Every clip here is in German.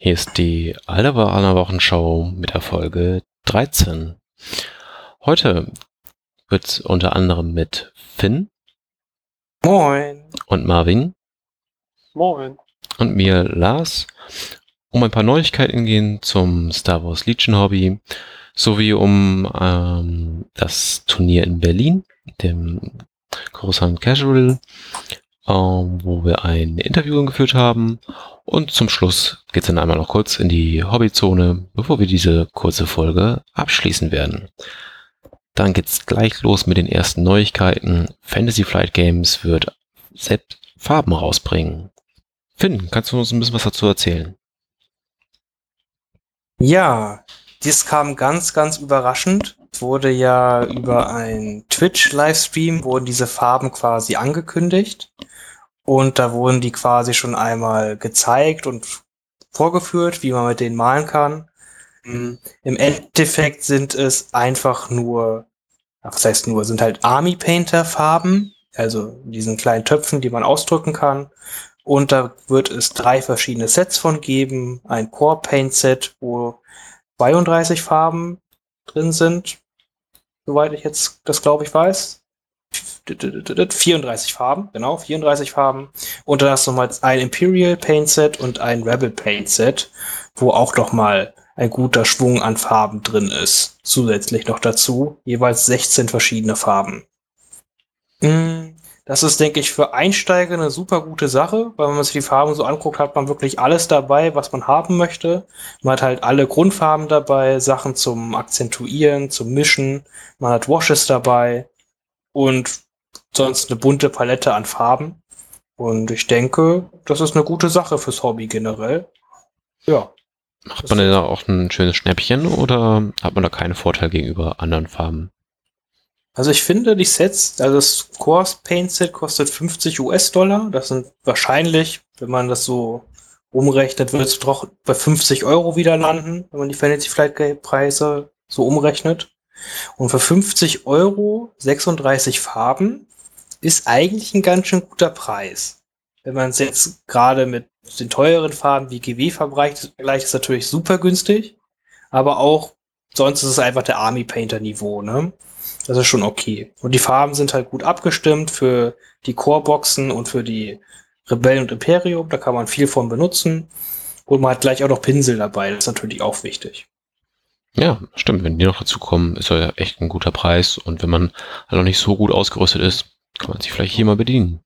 Hier ist die Aldebaran Wochenschau mit der Folge 13. Heute wird es unter anderem mit Finn Moin. und Marvin Moin. und mir Lars um ein paar Neuigkeiten gehen zum Star Wars Legion Hobby sowie um ähm, das Turnier in Berlin, dem Coruscant Casual, wo wir ein Interview geführt haben. Und zum Schluss geht es dann einmal noch kurz in die Hobbyzone, bevor wir diese kurze Folge abschließen werden. Dann geht's gleich los mit den ersten Neuigkeiten. Fantasy Flight Games wird selbst Farben rausbringen. Finn, kannst du uns ein bisschen was dazu erzählen? Ja, dies kam ganz, ganz überraschend. Wurde ja über ein Twitch-Livestream wurden diese Farben quasi angekündigt. Und da wurden die quasi schon einmal gezeigt und vorgeführt, wie man mit denen malen kann. Mhm. Im Endeffekt sind es einfach nur, was heißt nur, sind halt Army Painter Farben, also diesen kleinen Töpfen, die man ausdrücken kann. Und da wird es drei verschiedene Sets von geben. Ein Core Paint Set, wo 32 Farben drin sind. Soweit ich jetzt das glaube ich weiß. 34 Farben, genau, 34 Farben. Und dann hast du nochmal ein Imperial Paint Set und ein Rebel Paint Set, wo auch noch mal ein guter Schwung an Farben drin ist. Zusätzlich noch dazu. Jeweils 16 verschiedene Farben. Das ist, denke ich, für Einsteiger eine super gute Sache, weil wenn man sich die Farben so anguckt, hat man wirklich alles dabei, was man haben möchte. Man hat halt alle Grundfarben dabei, Sachen zum Akzentuieren, zum Mischen. Man hat Washes dabei und sonst eine bunte Palette an Farben. Und ich denke, das ist eine gute Sache fürs Hobby generell. Ja. Macht man denn da auch ein schönes Schnäppchen oder hat man da keinen Vorteil gegenüber anderen Farben? Also ich finde die Sets, also das Course Paint Set kostet 50 US-Dollar. Das sind wahrscheinlich, wenn man das so umrechnet, wird es doch bei 50 Euro wieder landen, wenn man die Fantasy Flight Preise so umrechnet. Und für 50 Euro 36 Farben ist eigentlich ein ganz schön guter Preis. Wenn man es jetzt gerade mit den teuren Farben wie GW vergleicht, ist natürlich super günstig. Aber auch sonst ist es einfach der Army Painter Niveau, ne? Das ist schon okay. Und die Farben sind halt gut abgestimmt für die Core-Boxen und für die Rebellen und Imperium. Da kann man viel von benutzen. Und man hat gleich auch noch Pinsel dabei. Das ist natürlich auch wichtig. Ja, stimmt. Wenn die noch dazu kommen, ist ja echt ein guter Preis. Und wenn man halt noch nicht so gut ausgerüstet ist, kann man sich vielleicht hier mal bedienen.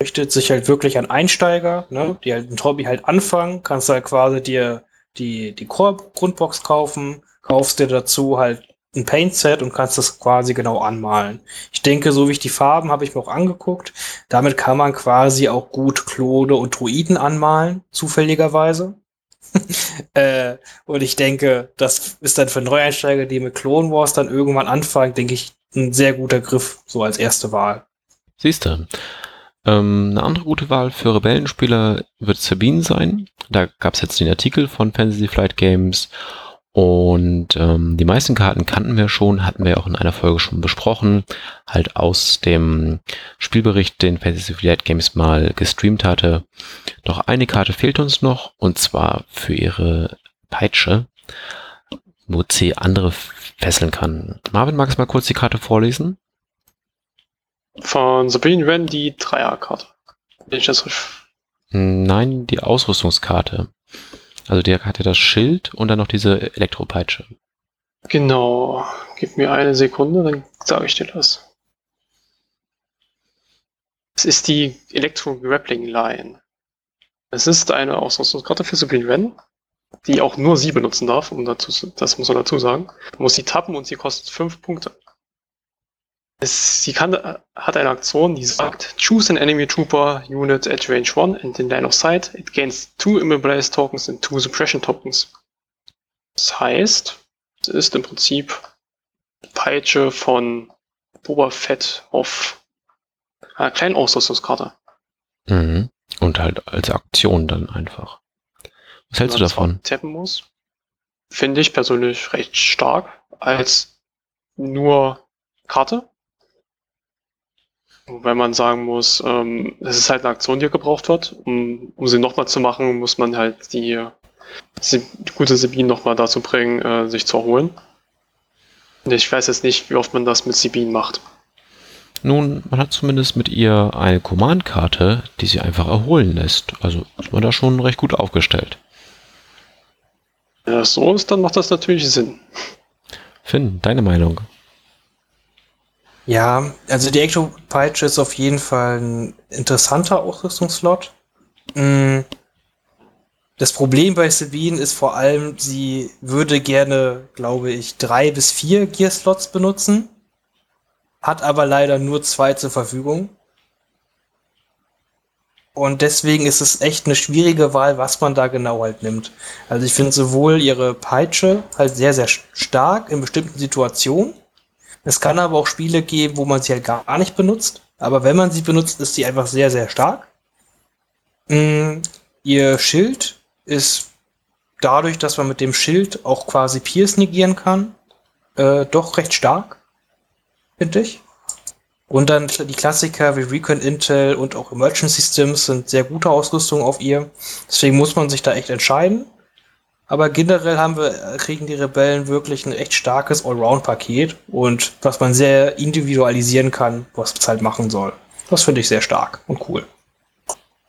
Richtet sich halt wirklich an Einsteiger, ne? die halt ein Hobby halt anfangen. Kannst halt quasi dir die, die Core-Grundbox kaufen, kaufst dir dazu halt ein Paint-Set und kannst das quasi genau anmalen. Ich denke, so wie ich die Farben habe ich mir auch angeguckt. Damit kann man quasi auch gut Klone und Druiden anmalen, zufälligerweise. äh, und ich denke, das ist dann für Neueinsteiger, die mit Clone Wars dann irgendwann anfangen, denke ich, ein sehr guter Griff, so als erste Wahl. Siehst du. Ähm, eine andere gute Wahl für Rebellenspieler wird Sabine sein. Da gab es jetzt den Artikel von Fantasy Flight Games und ähm, die meisten Karten kannten wir schon, hatten wir auch in einer Folge schon besprochen, halt aus dem Spielbericht, den Fantasy Flight Games mal gestreamt hatte. Doch eine Karte fehlt uns noch, und zwar für ihre Peitsche, wo sie andere fesseln kann. Marvin, magst du mal kurz die Karte vorlesen? Von Sabine Wren die Dreierkarte. Bin ich das richtig? Nein, die Ausrüstungskarte. Also der hatte das Schild und dann noch diese Elektropeitsche. Genau. Gib mir eine Sekunde, dann sage ich dir das. Es ist die Elektro-Grappling Line. Es ist eine Ausrüstungskarte für Sabine Wren, die auch nur sie benutzen darf, um dazu, das muss man dazu sagen. Man muss sie tappen und sie kostet 5 Punkte. Es, sie kann, hat eine Aktion, die sagt, choose an enemy trooper unit at range 1 and in line of sight. It gains 2 immobilize tokens and 2 suppression tokens. Das heißt, es ist im Prinzip Peitsche von Boba Fett auf einer kleinen Ausrüstungskarte. Mhm. Und halt als Aktion dann einfach. Was hältst du davon? Tappen muss. Finde ich persönlich recht stark als nur Karte. Weil man sagen muss, ähm, es ist halt eine Aktion, die gebraucht wird. Um, um sie nochmal zu machen, muss man halt die die gute Sabine nochmal dazu bringen, äh, sich zu erholen. Ich weiß jetzt nicht, wie oft man das mit Sabine macht. Nun, man hat zumindest mit ihr eine Command-Karte, die sie einfach erholen lässt. Also ist man da schon recht gut aufgestellt. Wenn das so ist, dann macht das natürlich Sinn. Finn, deine Meinung? Ja, also die Ecto-Peitsche ist auf jeden Fall ein interessanter Ausrüstungslot. Mm. Das Problem bei Sabine ist vor allem, sie würde gerne, glaube ich, drei bis vier Gear-Slots benutzen, hat aber leider nur zwei zur Verfügung. Und deswegen ist es echt eine schwierige Wahl, was man da genau halt nimmt. Also ich finde sowohl ihre Peitsche halt sehr, sehr stark in bestimmten Situationen. Es kann aber auch Spiele geben, wo man sie halt gar nicht benutzt. Aber wenn man sie benutzt, ist sie einfach sehr, sehr stark. Mm, ihr Schild ist dadurch, dass man mit dem Schild auch quasi Pierce negieren kann, äh, doch recht stark, finde ich. Und dann die Klassiker wie Recon Intel und auch Emergent Systems sind sehr gute Ausrüstungen auf ihr. Deswegen muss man sich da echt entscheiden. Aber generell haben wir, kriegen die Rebellen wirklich ein echt starkes Allround-Paket und was man sehr individualisieren kann, was es halt machen soll. Das finde ich sehr stark und cool.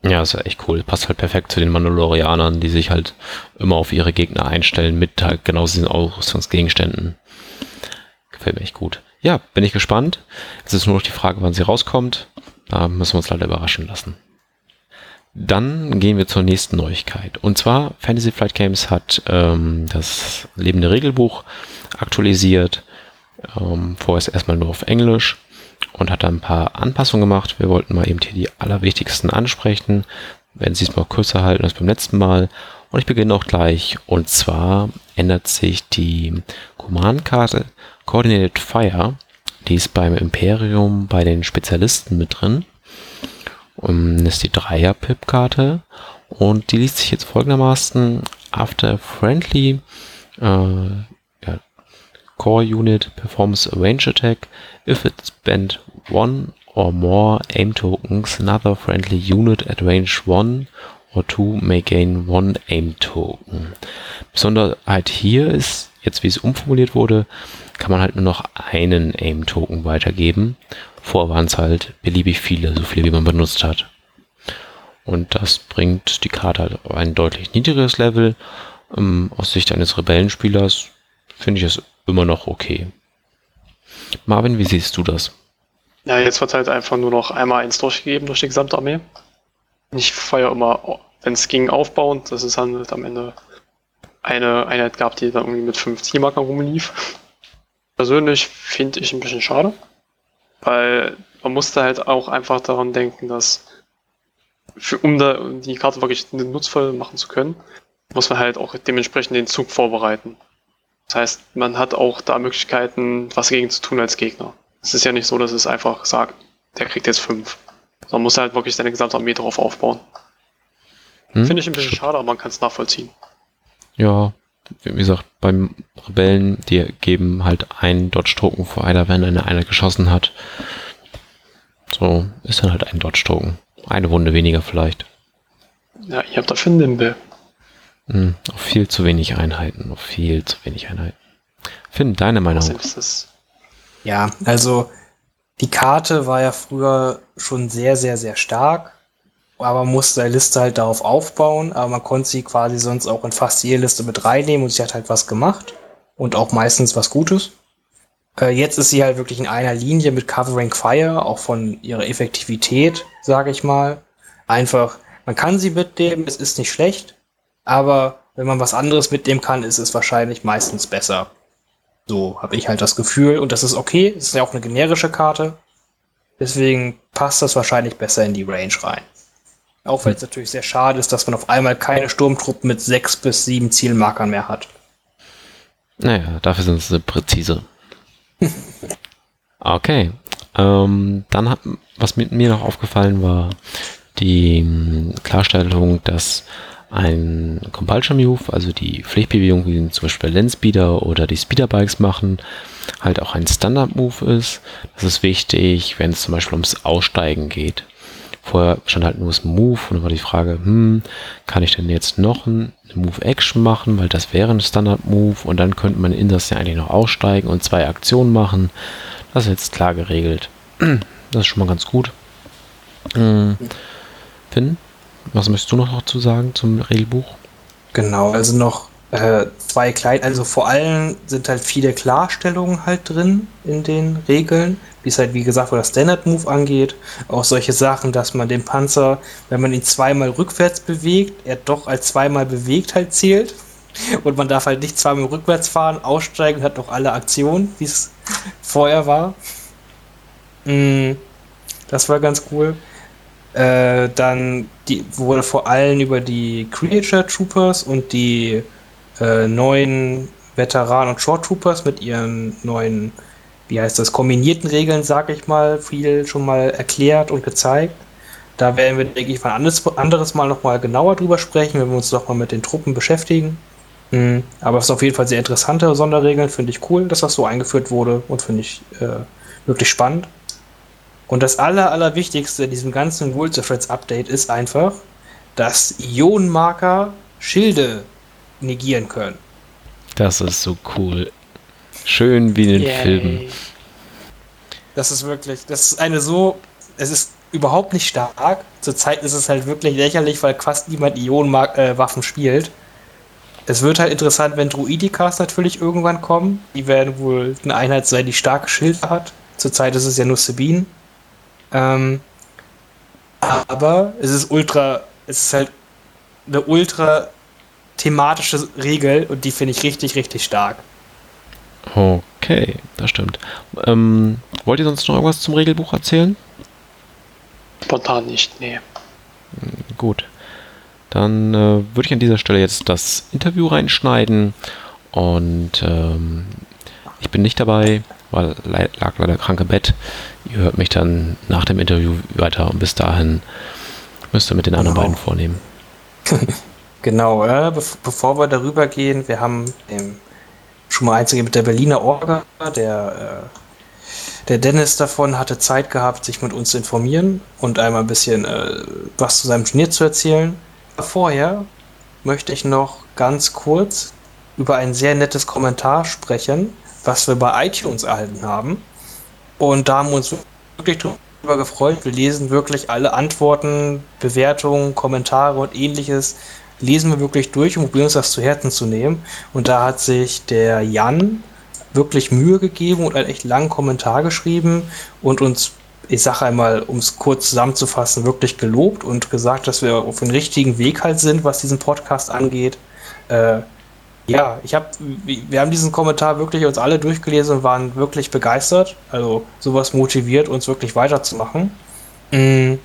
Ja, ist ja echt cool. Passt halt perfekt zu den Mandalorianern, die sich halt immer auf ihre Gegner einstellen mit halt genau diesen Ausrüstungsgegenständen. Gefällt mir echt gut. Ja, bin ich gespannt. Jetzt ist nur noch die Frage, wann sie rauskommt. Da müssen wir uns leider überraschen lassen. Dann gehen wir zur nächsten Neuigkeit. Und zwar, Fantasy Flight Games hat ähm, das lebende Regelbuch aktualisiert. Ähm, vorerst erstmal nur auf Englisch und hat da ein paar Anpassungen gemacht. Wir wollten mal eben hier die allerwichtigsten ansprechen. Wenn Sie es mal kürzer halten als beim letzten Mal. Und ich beginne auch gleich. Und zwar ändert sich die Command-Karte Coordinated Fire, die ist beim Imperium bei den Spezialisten mit drin. Um, das ist die Dreier-Pip-Karte und die liest sich jetzt folgendermaßen: After friendly uh, ja, core unit performs a range attack, if it spent one or more aim tokens, another friendly unit at range 1 or 2 may gain one aim token. Besonderheit hier ist, jetzt wie es umformuliert wurde, kann man halt nur noch einen AIM-Token weitergeben. Vorher waren es halt beliebig viele, so viele wie man benutzt hat. Und das bringt die Karte halt auf ein deutlich niedrigeres Level. Ähm, aus Sicht eines Rebellenspielers finde ich es immer noch okay. Marvin, wie siehst du das? Ja, jetzt wird halt einfach nur noch einmal eins durchgegeben durch die gesamte Armee. Ich feiere immer, wenn es ging, aufbauend, dass es halt am Ende eine Einheit gab, die dann irgendwie mit fünf Zielmarkern rumlief. Persönlich finde ich ein bisschen schade, weil man musste halt auch einfach daran denken, dass für, um da die Karte wirklich nutzvoll machen zu können, muss man halt auch dementsprechend den Zug vorbereiten. Das heißt, man hat auch da Möglichkeiten, was gegen zu tun als Gegner. Es ist ja nicht so, dass es einfach sagt, der kriegt jetzt fünf. Man muss halt wirklich seine gesamte Armee darauf aufbauen. Hm? Finde ich ein bisschen schade, aber man kann es nachvollziehen. Ja, wie gesagt, beim Rebellen, die geben halt einen Dodge-Token vor einer, wenn eine Einheit geschossen hat. So, ist dann halt ein Dodge-Token. Eine Wunde weniger vielleicht. Ja, ihr habt dafür einen Nimble. Hm, auf viel zu wenig Einheiten, auf viel zu wenig Einheiten. Finn, deine Meinung? Ja, also die Karte war ja früher schon sehr, sehr, sehr stark aber man musste die Liste halt darauf aufbauen, aber man konnte sie quasi sonst auch in fast jede Liste mit reinnehmen und sie hat halt was gemacht und auch meistens was Gutes. Äh, jetzt ist sie halt wirklich in einer Linie mit Covering Fire, auch von ihrer Effektivität, sage ich mal. Einfach, man kann sie mitnehmen, es ist nicht schlecht, aber wenn man was anderes mitnehmen kann, ist es wahrscheinlich meistens besser. So habe ich halt das Gefühl und das ist okay, es ist ja auch eine generische Karte. Deswegen passt das wahrscheinlich besser in die Range rein. Auch wenn es natürlich sehr schade ist, dass man auf einmal keine Sturmtruppen mit sechs bis sieben Zielmarkern mehr hat. Naja, dafür sind sie präzise. okay. Ähm, dann hat, was mit mir noch aufgefallen war, die Klarstellung, dass ein Compulsion Move, also die Pflichtbewegung, wie zum Beispiel Landspeeder oder die Speederbikes machen, halt auch ein Standard Move ist. Das ist wichtig, wenn es zum Beispiel ums Aussteigen geht Vorher stand halt nur das Move und dann war die Frage, hm, kann ich denn jetzt noch ein Move Action machen, weil das wäre ein Standard Move und dann könnte man in das ja eigentlich noch aussteigen und zwei Aktionen machen. Das ist jetzt klar geregelt. Das ist schon mal ganz gut. Hm. Finn, was möchtest du noch dazu sagen zum Regelbuch? Genau, also noch äh, zwei kleine, also vor allem sind halt viele Klarstellungen halt drin in den Regeln, wie es halt wie gesagt, was das Standard Move angeht, auch solche Sachen, dass man den Panzer, wenn man ihn zweimal rückwärts bewegt, er doch als zweimal bewegt halt zählt und man darf halt nicht zweimal rückwärts fahren, aussteigen, hat noch alle Aktionen, wie es vorher war. Mm, das war ganz cool. Äh, dann die, wurde vor allem über die Creature Troopers und die äh, neuen Veteranen und Short Troopers mit ihren neuen, wie heißt das, kombinierten Regeln, sag ich mal, viel schon mal erklärt und gezeigt. Da werden wir, denke ich, ein anderes, anderes Mal nochmal genauer drüber sprechen, wenn wir uns nochmal mit den Truppen beschäftigen. Mhm. Aber es ist auf jeden Fall sehr interessante Sonderregeln, finde ich cool, dass das so eingeführt wurde und finde ich äh, wirklich spannend. Und das aller, allerwichtigste in diesem ganzen Rules of Threads Update ist einfach, dass Ionenmarker Schilde negieren können. Das ist so cool. Schön wie in den Yay. Filmen. Das ist wirklich, das ist eine so, es ist überhaupt nicht stark. Zurzeit ist es halt wirklich lächerlich, weil fast niemand Ionenwaffen äh, spielt. Es wird halt interessant, wenn Druidikas natürlich irgendwann kommen. Die werden wohl eine Einheit sein, die starke Schilder hat. Zurzeit ist es ja nur Sabine. Ähm, aber es ist ultra, es ist halt eine ultra thematische Regel und die finde ich richtig, richtig stark. Okay, das stimmt. Ähm, wollt ihr sonst noch irgendwas zum Regelbuch erzählen? Spontan nicht, nee. Hm, gut. Dann äh, würde ich an dieser Stelle jetzt das Interview reinschneiden und ähm, ich bin nicht dabei, weil lag leider krank im Bett. Ihr hört mich dann nach dem Interview weiter und bis dahin müsst ihr mit den anderen genau. beiden vornehmen. Genau, äh, be bevor wir darüber gehen, wir haben ähm, schon mal einzige mit der Berliner Orga, der, äh, der Dennis davon hatte Zeit gehabt, sich mit uns zu informieren und einmal ein bisschen äh, was zu seinem Turnier zu erzählen. Vorher möchte ich noch ganz kurz über ein sehr nettes Kommentar sprechen, was wir bei iTunes erhalten haben. Und da haben wir uns wirklich drüber gefreut. Wir lesen wirklich alle Antworten, Bewertungen, Kommentare und ähnliches lesen wir wirklich durch und probieren uns das zu Herzen zu nehmen. Und da hat sich der Jan wirklich Mühe gegeben und einen echt langen Kommentar geschrieben und uns, ich sage einmal, um es kurz zusammenzufassen, wirklich gelobt und gesagt, dass wir auf dem richtigen Weg halt sind, was diesen Podcast angeht. Äh, ja, ich habe, wir haben diesen Kommentar wirklich uns alle durchgelesen und waren wirklich begeistert. Also sowas motiviert uns wirklich weiterzumachen. Mhm.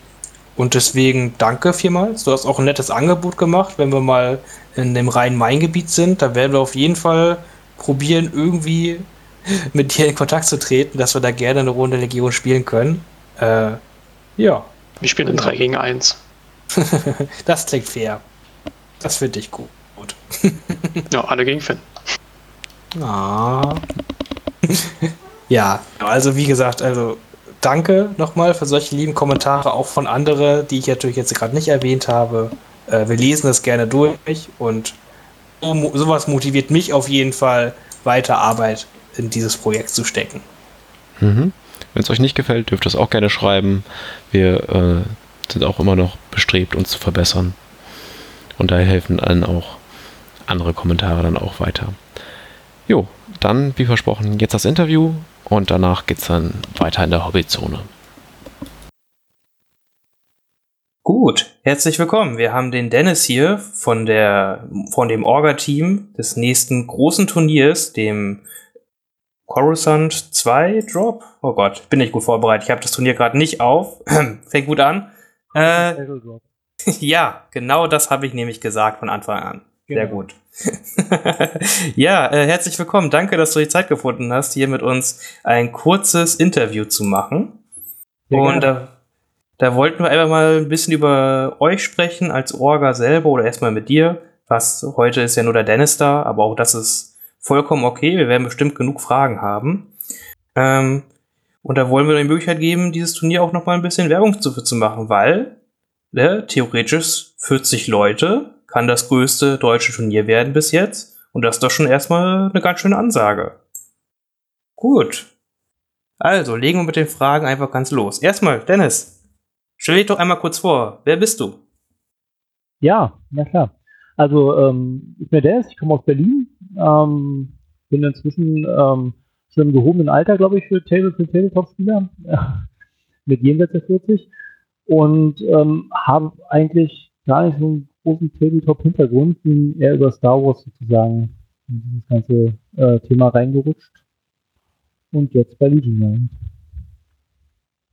Und deswegen danke vielmals. Du hast auch ein nettes Angebot gemacht, wenn wir mal in dem Rhein-Main-Gebiet sind. Da werden wir auf jeden Fall probieren, irgendwie mit dir in Kontakt zu treten, dass wir da gerne eine Runde Legion spielen können. Äh, ja. Wir spielen in 3 gegen 1. das klingt fair. Das finde ich gut. ja, alle gegen Finn. Ah. ja, also wie gesagt, also danke nochmal für solche lieben Kommentare, auch von anderen, die ich natürlich jetzt gerade nicht erwähnt habe. Äh, wir lesen das gerne durch und so, sowas motiviert mich auf jeden Fall, weiter Arbeit in dieses Projekt zu stecken. Mhm. Wenn es euch nicht gefällt, dürft ihr es auch gerne schreiben. Wir äh, sind auch immer noch bestrebt, uns zu verbessern. Und daher helfen allen auch andere Kommentare dann auch weiter. Jo, dann, wie versprochen, jetzt das Interview und danach geht es dann weiter in der Hobbyzone. Gut, herzlich willkommen. Wir haben den Dennis hier von der von dem Orga-Team des nächsten großen Turniers, dem Coruscant 2 Drop. Oh Gott, bin nicht gut vorbereitet. Ich habe das Turnier gerade nicht auf. Fängt gut an. Äh, ja, genau das habe ich nämlich gesagt von Anfang an. Sehr genau. gut. ja, äh, herzlich willkommen. Danke, dass du die Zeit gefunden hast, hier mit uns ein kurzes Interview zu machen. Ja, Und da, da wollten wir einfach mal ein bisschen über euch sprechen als Orga selber oder erstmal mit dir. Was heute ist ja nur der Dennis da, aber auch das ist vollkommen okay. Wir werden bestimmt genug Fragen haben. Ähm, Und da wollen wir die Möglichkeit geben, dieses Turnier auch noch mal ein bisschen Werbung zu, zu machen, weil ne, theoretisch 40 Leute kann das größte deutsche Turnier werden bis jetzt. Und das ist doch schon erstmal eine ganz schöne Ansage. Gut. Also, legen wir mit den Fragen einfach ganz los. Erstmal, Dennis, stell dich doch einmal kurz vor. Wer bist du? Ja, na klar. Also, ähm, ich bin Dennis, ich komme aus Berlin. Ähm, bin inzwischen ähm, schon im gehobenen Alter, glaube ich, für, Table, für Tabletop-Spieler. mit jenseits der 40. Und ähm, habe eigentlich gar nicht so einen großen Tabletop-Hintergrund, bin eher über Star Wars sozusagen in dieses ganze äh, Thema reingerutscht. Und jetzt bei Legion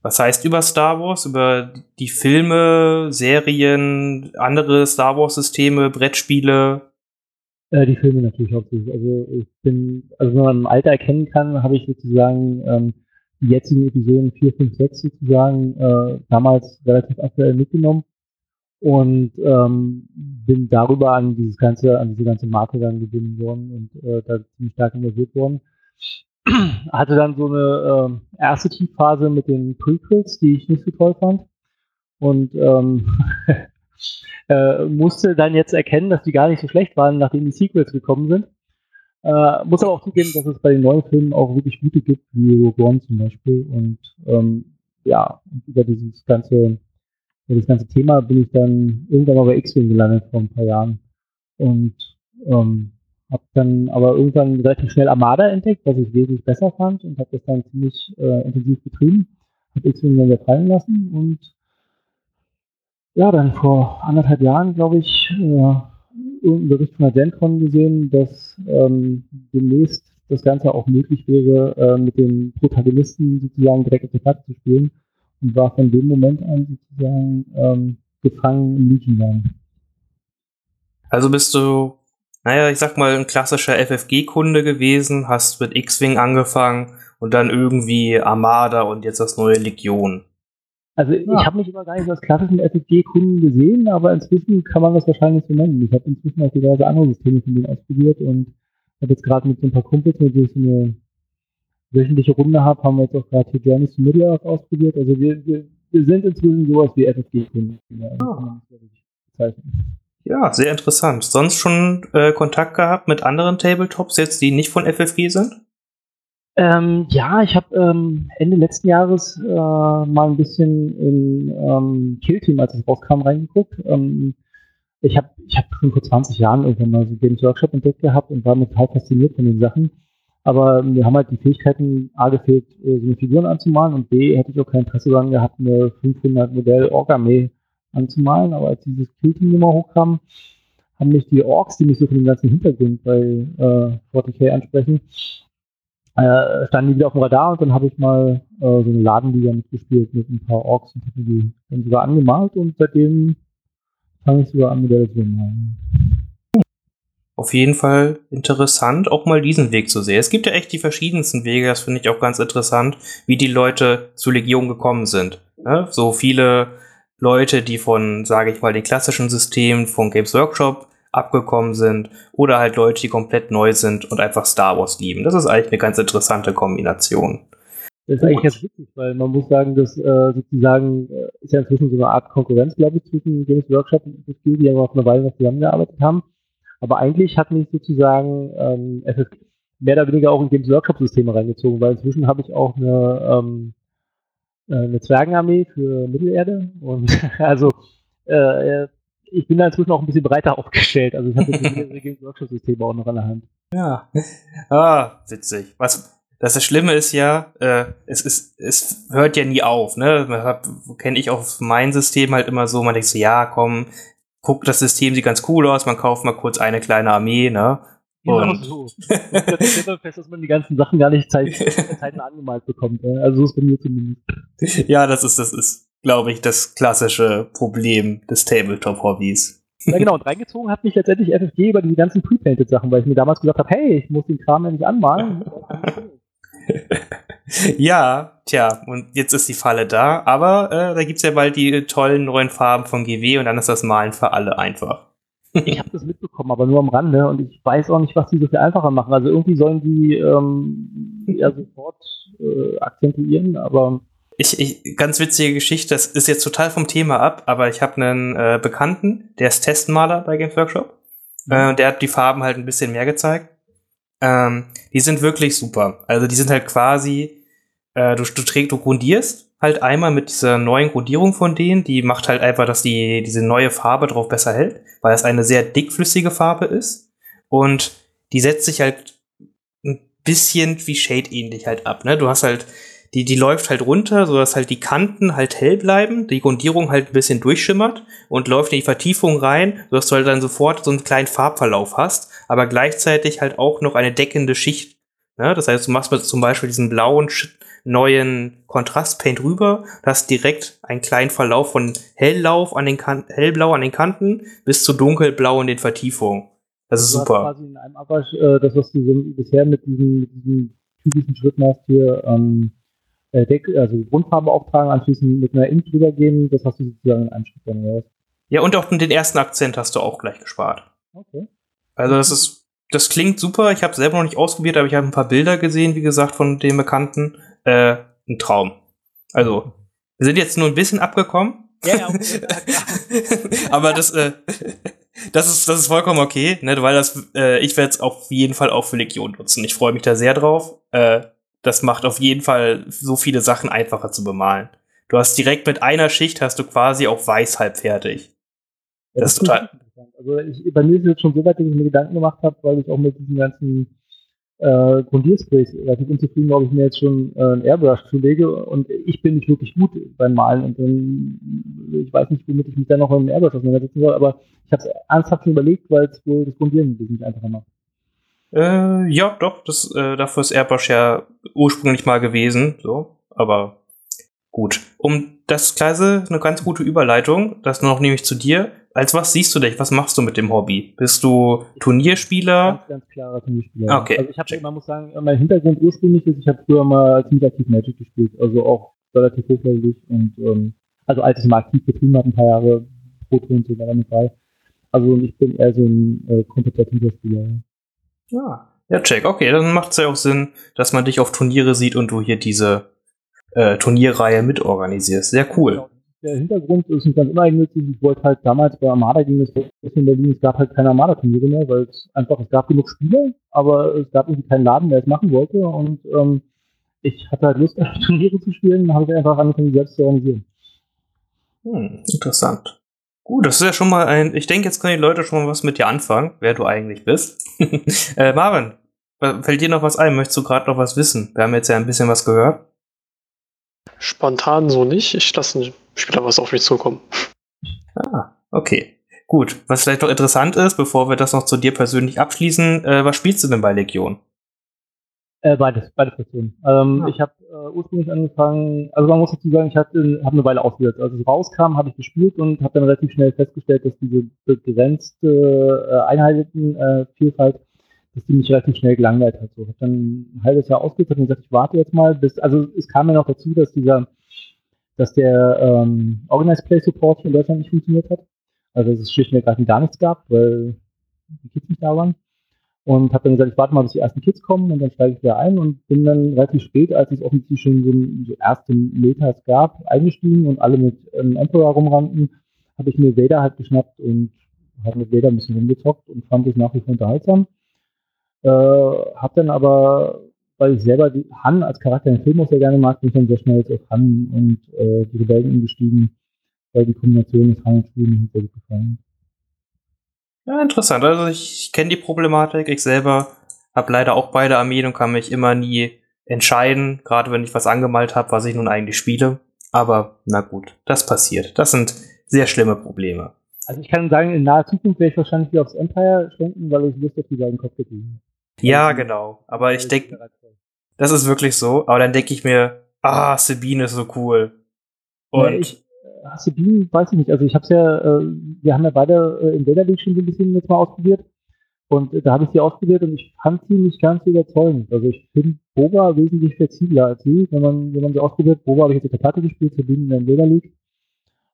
Was heißt über Star Wars? Über die Filme, Serien, andere Star Wars-Systeme, Brettspiele? Äh, die Filme natürlich hauptsächlich. Also ich bin, also wenn man im Alter erkennen kann, habe ich sozusagen ähm, die jetzigen Episoden 4, 5, 6 sozusagen äh, damals relativ aktuell mitgenommen und ähm, bin darüber an dieses ganze, an diese ganze Marke dann gebunden worden und äh, da ziemlich stark involviert worden. Hatte dann so eine äh, erste Tiefphase mit den Prequels, die ich nicht so toll fand. Und ähm, äh, musste dann jetzt erkennen, dass die gar nicht so schlecht waren, nachdem die Sequels gekommen sind. Äh, muss aber auch zugeben, dass es bei den neuen Filmen auch wirklich gute gibt, wie Rogue One zum Beispiel. Und ähm, ja, über dieses ganze für das ganze Thema bin ich dann irgendwann mal bei X-Wing gelandet vor ein paar Jahren. Und ähm, habe dann aber irgendwann relativ schnell Armada entdeckt, was ich wesentlich besser fand und habe das dann ziemlich äh, intensiv betrieben. Habe X-Wing dann wieder fallen lassen und ja, dann vor anderthalb Jahren, glaube ich, äh, irgendeinen Bericht von der GenCon gesehen, dass ähm, demnächst das Ganze auch möglich wäre, äh, mit den Protagonisten sozusagen direkt auf der Platte zu spielen und war von dem Moment an sozusagen ähm, gefangen im Legion Also bist du, naja, ich sag mal, ein klassischer FFG-Kunde gewesen, hast mit X-Wing angefangen und dann irgendwie Armada und jetzt das neue Legion. Also ja. ich habe mich immer gar nicht als klassischen FFG-Kunden gesehen, aber inzwischen kann man das wahrscheinlich so nennen. Ich habe inzwischen auch diverse andere Systeme von denen ausprobiert und habe jetzt gerade mit so ein paar Kumpels, mit denen ich eine wöchentliche Runde habe, haben wir jetzt auch gerade hier Journeys to Middle Earth ausprobiert. Also wir, wir, wir sind inzwischen sowas wie FFG-Kunden. Ja. ja, sehr interessant. Sonst schon äh, Kontakt gehabt mit anderen Tabletops jetzt, die nicht von FFG sind? Ähm, ja, ich habe ähm, Ende letzten Jahres äh, mal ein bisschen in ähm, Kill Team, als es rauskam, reingeguckt. Ähm, ich habe ich hab schon vor 20 Jahren irgendwann mal so Games Workshop entdeckt gehabt und war total fasziniert von den Sachen. Aber wir haben halt die Fähigkeiten, A, gefehlt, äh, so eine Figuren anzumalen und B, hätte ich auch kein Interesse daran gehabt, eine 500 Modell Ork-Armee anzumalen. Aber als dieses Killing-Nummer hochkam, haben mich die Orks, die mich so von dem ganzen Hintergrund bei äh, 40k ansprechen, äh, standen die wieder auf dem Radar und dann habe ich mal äh, so eine Ladenliga mitgespielt mit ein paar Orks und habe die dann sogar angemalt und seitdem fange ich sogar an, Modelle zu malen auf jeden Fall interessant, auch mal diesen Weg zu sehen. Es gibt ja echt die verschiedensten Wege, das finde ich auch ganz interessant, wie die Leute zu Legion gekommen sind. Ja, so viele Leute, die von, sage ich mal, den klassischen Systemen von Games Workshop abgekommen sind oder halt Leute, die komplett neu sind und einfach Star Wars lieben. Das ist eigentlich eine ganz interessante Kombination. Das ist eigentlich ganz witzig, weil man muss sagen, dass äh, sozusagen äh, ist ja inzwischen so eine Art Konkurrenz, glaube ich, zwischen Games Workshop und FFG, die ja auch eine Weile noch zusammengearbeitet haben. Aber eigentlich hat mich sozusagen ähm, FFG mehr oder weniger auch in Games Workshop-Systeme reingezogen, weil inzwischen habe ich auch eine, ähm, äh, eine Zwergenarmee für Mittelerde und also äh, ich bin da inzwischen auch ein bisschen breiter aufgestellt. Also ich habe jetzt mehrere Games Workshop-Systeme auch noch an der Hand. Ja. Ah, witzig. Was, das Schlimme ist ja, äh, es ist, es hört ja nie auf, ne? Kenne ich auf mein System halt immer so, man denkt so, ja, komm, guckt, das System sieht ganz cool aus, man kauft mal kurz eine kleine Armee, ne? Genau und so. Ich stelle fest, dass man die ganzen Sachen gar nicht zeit, zeitnah angemalt bekommt. Ne? Also so ist bei mir zumindest. Ja, das ist, das ist, glaube ich, das klassische Problem des Tabletop-Hobbys. Ja, genau, und reingezogen hat mich letztendlich FFG über die ganzen Pre-Painted-Sachen, weil ich mir damals gesagt habe, hey, ich muss den Kram ja nicht anmalen. ja, tja, und jetzt ist die Falle da, aber äh, da gibt's ja bald die tollen neuen Farben von GW und dann ist das Malen für alle einfach. ich habe das mitbekommen, aber nur am Rande und ich weiß auch nicht, was die so viel einfacher machen. Also irgendwie sollen die ähm, eher sofort äh, akzentuieren, aber Ich, ich, ganz witzige Geschichte, das ist jetzt total vom Thema ab, aber ich habe einen äh, Bekannten, der ist Testmaler bei Games Workshop. Äh, der hat die Farben halt ein bisschen mehr gezeigt. Ähm, die sind wirklich super. Also die sind halt quasi, äh, du, du trägst, du grundierst halt einmal mit dieser neuen Grundierung von denen, die macht halt einfach, dass die diese neue Farbe drauf besser hält, weil es eine sehr dickflüssige Farbe ist. Und die setzt sich halt ein bisschen wie Shade ähnlich halt ab, ne? Du hast halt die, die läuft halt runter, sodass halt die Kanten halt hell bleiben, die Grundierung halt ein bisschen durchschimmert und läuft in die Vertiefung rein, sodass du halt dann sofort so einen kleinen Farbverlauf hast, aber gleichzeitig halt auch noch eine deckende Schicht. Ne? Das heißt, du machst mit zum Beispiel diesen blauen neuen Kontrastpaint rüber, hast direkt einen kleinen Verlauf von Helllauf an den kan hellblau an den Kanten bis zu dunkelblau in den Vertiefungen. Das ist du super. quasi in einem Abwasch äh, das, was du so bisher mit diesen, mit diesen typischen Schritten hast, hier ähm, äh, Deck, also Grundfarbe auftragen, anschließend mit einer Ink drüber gehen, das hast du sozusagen in einem Schritt dann raus. Ja, und auch den ersten Akzent hast du auch gleich gespart. Okay. Also das ist, das klingt super. Ich habe selber noch nicht ausprobiert, aber ich habe ein paar Bilder gesehen, wie gesagt, von dem Bekannten. Äh, ein Traum. Also wir sind jetzt nur ein bisschen abgekommen. Ja, ja, okay, aber das, äh, das ist, das ist vollkommen okay, ne, weil das, äh, ich werde es auf jeden Fall auch für Legion nutzen. Ich freue mich da sehr drauf. Äh, das macht auf jeden Fall so viele Sachen einfacher zu bemalen. Du hast direkt mit einer Schicht hast du quasi auch weiß halb fertig. Das ist total- interessant. Also ich, bei mir ist es jetzt schon so weit, dass ich mir Gedanken gemacht habe, weil ich auch mit diesen ganzen äh, Grundiersprays relativ unzufrieden ob ich mir jetzt schon äh, ein Airbrush zulege und ich bin nicht wirklich gut beim Malen und dann, ich weiß nicht, womit ich mich dann noch mit dem Airbrush auseinandersetzen soll, aber ich habe es ernsthaft schon überlegt, weil es wohl das Grundieren ein bisschen einfacher macht. Äh, ja, doch, das, äh, dafür ist Airbrush ja ursprünglich mal gewesen, so, aber gut. Um das Kleise, eine ganz gute Überleitung, das noch nämlich zu dir. Als was siehst du dich? Was machst du mit dem Hobby? Bist du Turnierspieler? Ganz, ganz klarer Turnierspieler. Okay, Also ich habe, man muss sagen, mein Hintergrund ursprünglich ist, ich habe früher mal ziemlich aktiv Magic gespielt, also auch relativ hochwertig und ähm, also als ich mal aktiv betrieben habe, ein paar Jahre pro Ton so war mit bei. Also ich bin eher so ein äh, kompetitiver Spieler. Ja. Ja, check. Okay, dann macht es ja auch Sinn, dass man dich auf Turniere sieht und du hier diese äh, Turnierreihe mitorganisierst. Sehr cool. Der Hintergrund ist nicht ganz uneigennützig. Ich wollte halt damals bei Armada ging es in Berlin, es gab halt keine Armada-Turniere mehr, weil es einfach, es gab genug Spieler, aber es gab irgendwie keinen Laden, der es machen wollte und ähm, ich hatte halt Lust, Turniere zu spielen, habe ich einfach angefangen, selbst zu organisieren. Hm, interessant. Gut, das ist ja schon mal ein. Ich denke, jetzt können die Leute schon mal was mit dir anfangen, wer du eigentlich bist. äh, Marvin, äh, fällt dir noch was ein? Möchtest du gerade noch was wissen? Wir haben jetzt ja ein bisschen was gehört. Spontan so nicht. Ich lasse den Spieler was auf mich zukommen. Ah, okay. Gut. Was vielleicht noch interessant ist, bevor wir das noch zu dir persönlich abschließen, äh, was spielst du denn bei Legion? Äh, beides, beide Personen. Ähm, Ah. Ich habe äh, ursprünglich angefangen, also man muss dazu sagen, ich hatte hab eine Weile ausgesetzt. Als es rauskam, habe ich gespielt und habe dann relativ schnell festgestellt, dass diese begrenzte äh, Einheitenvielfalt, dass die mich relativ schnell gelangweilt hat. So, ich habe dann ein halbes Jahr ausgesetzt und gesagt, ich warte jetzt mal, bis, also es kam ja noch dazu, dass dieser, dass der ähm, Organized Play Support in Deutschland nicht funktioniert hat. Also dass es schlicht und ergreifend gar nichts gab, weil die Kids nicht da waren und habe dann gesagt, ich warte mal, bis die ersten Kids kommen und dann steige ich wieder ein und bin dann relativ spät, als es offensichtlich schon so, so erste Metas gab, eingestiegen und alle mit ähm, Emperor rumrannten, habe ich mir Vader halt geschnappt und habe mit Vader ein bisschen rumgezockt und fand es nach wie vor unterhaltsam. Äh, habe dann aber, weil ich selber die Han als Charakter im Film auch sehr gerne mag, bin ich dann sehr schnell jetzt auf Han und äh, die Rebellen umgestiegen, weil die Kombination des Han und Spielen mir sehr gut gefallen. Ja, interessant. Also ich kenne die Problematik. Ich selber habe leider auch beide Armeen und kann mich immer nie entscheiden, gerade wenn ich was angemalt habe, was ich nun eigentlich spiele. Aber na gut, das passiert. Das sind sehr schlimme Probleme. Also ich kann sagen, in naher Zukunft werde ich wahrscheinlich wieder aufs Empire schwenken, weil ich Lust auf die beiden Kopf habe. Ja, genau. Aber ich denke, das ist wirklich so. Aber dann denke ich mir, ah, Sabine ist so cool. Und Nee, ich, äh, Sabine, weiß ich nicht. Also ich habe es ja, äh, wir haben ja beide äh, in Vader League schon so ein bisschen jetzt mal ausprobiert. Und äh, da habe ich sie ausprobiert und ich fand sie nicht ganz so überzeugend. Also ich finde Boba wesentlich flexibler als sie, wenn man, wenn man sie ausprobiert. Boba habe ich jetzt auf der Platte gespielt, Sabine in der Vader League.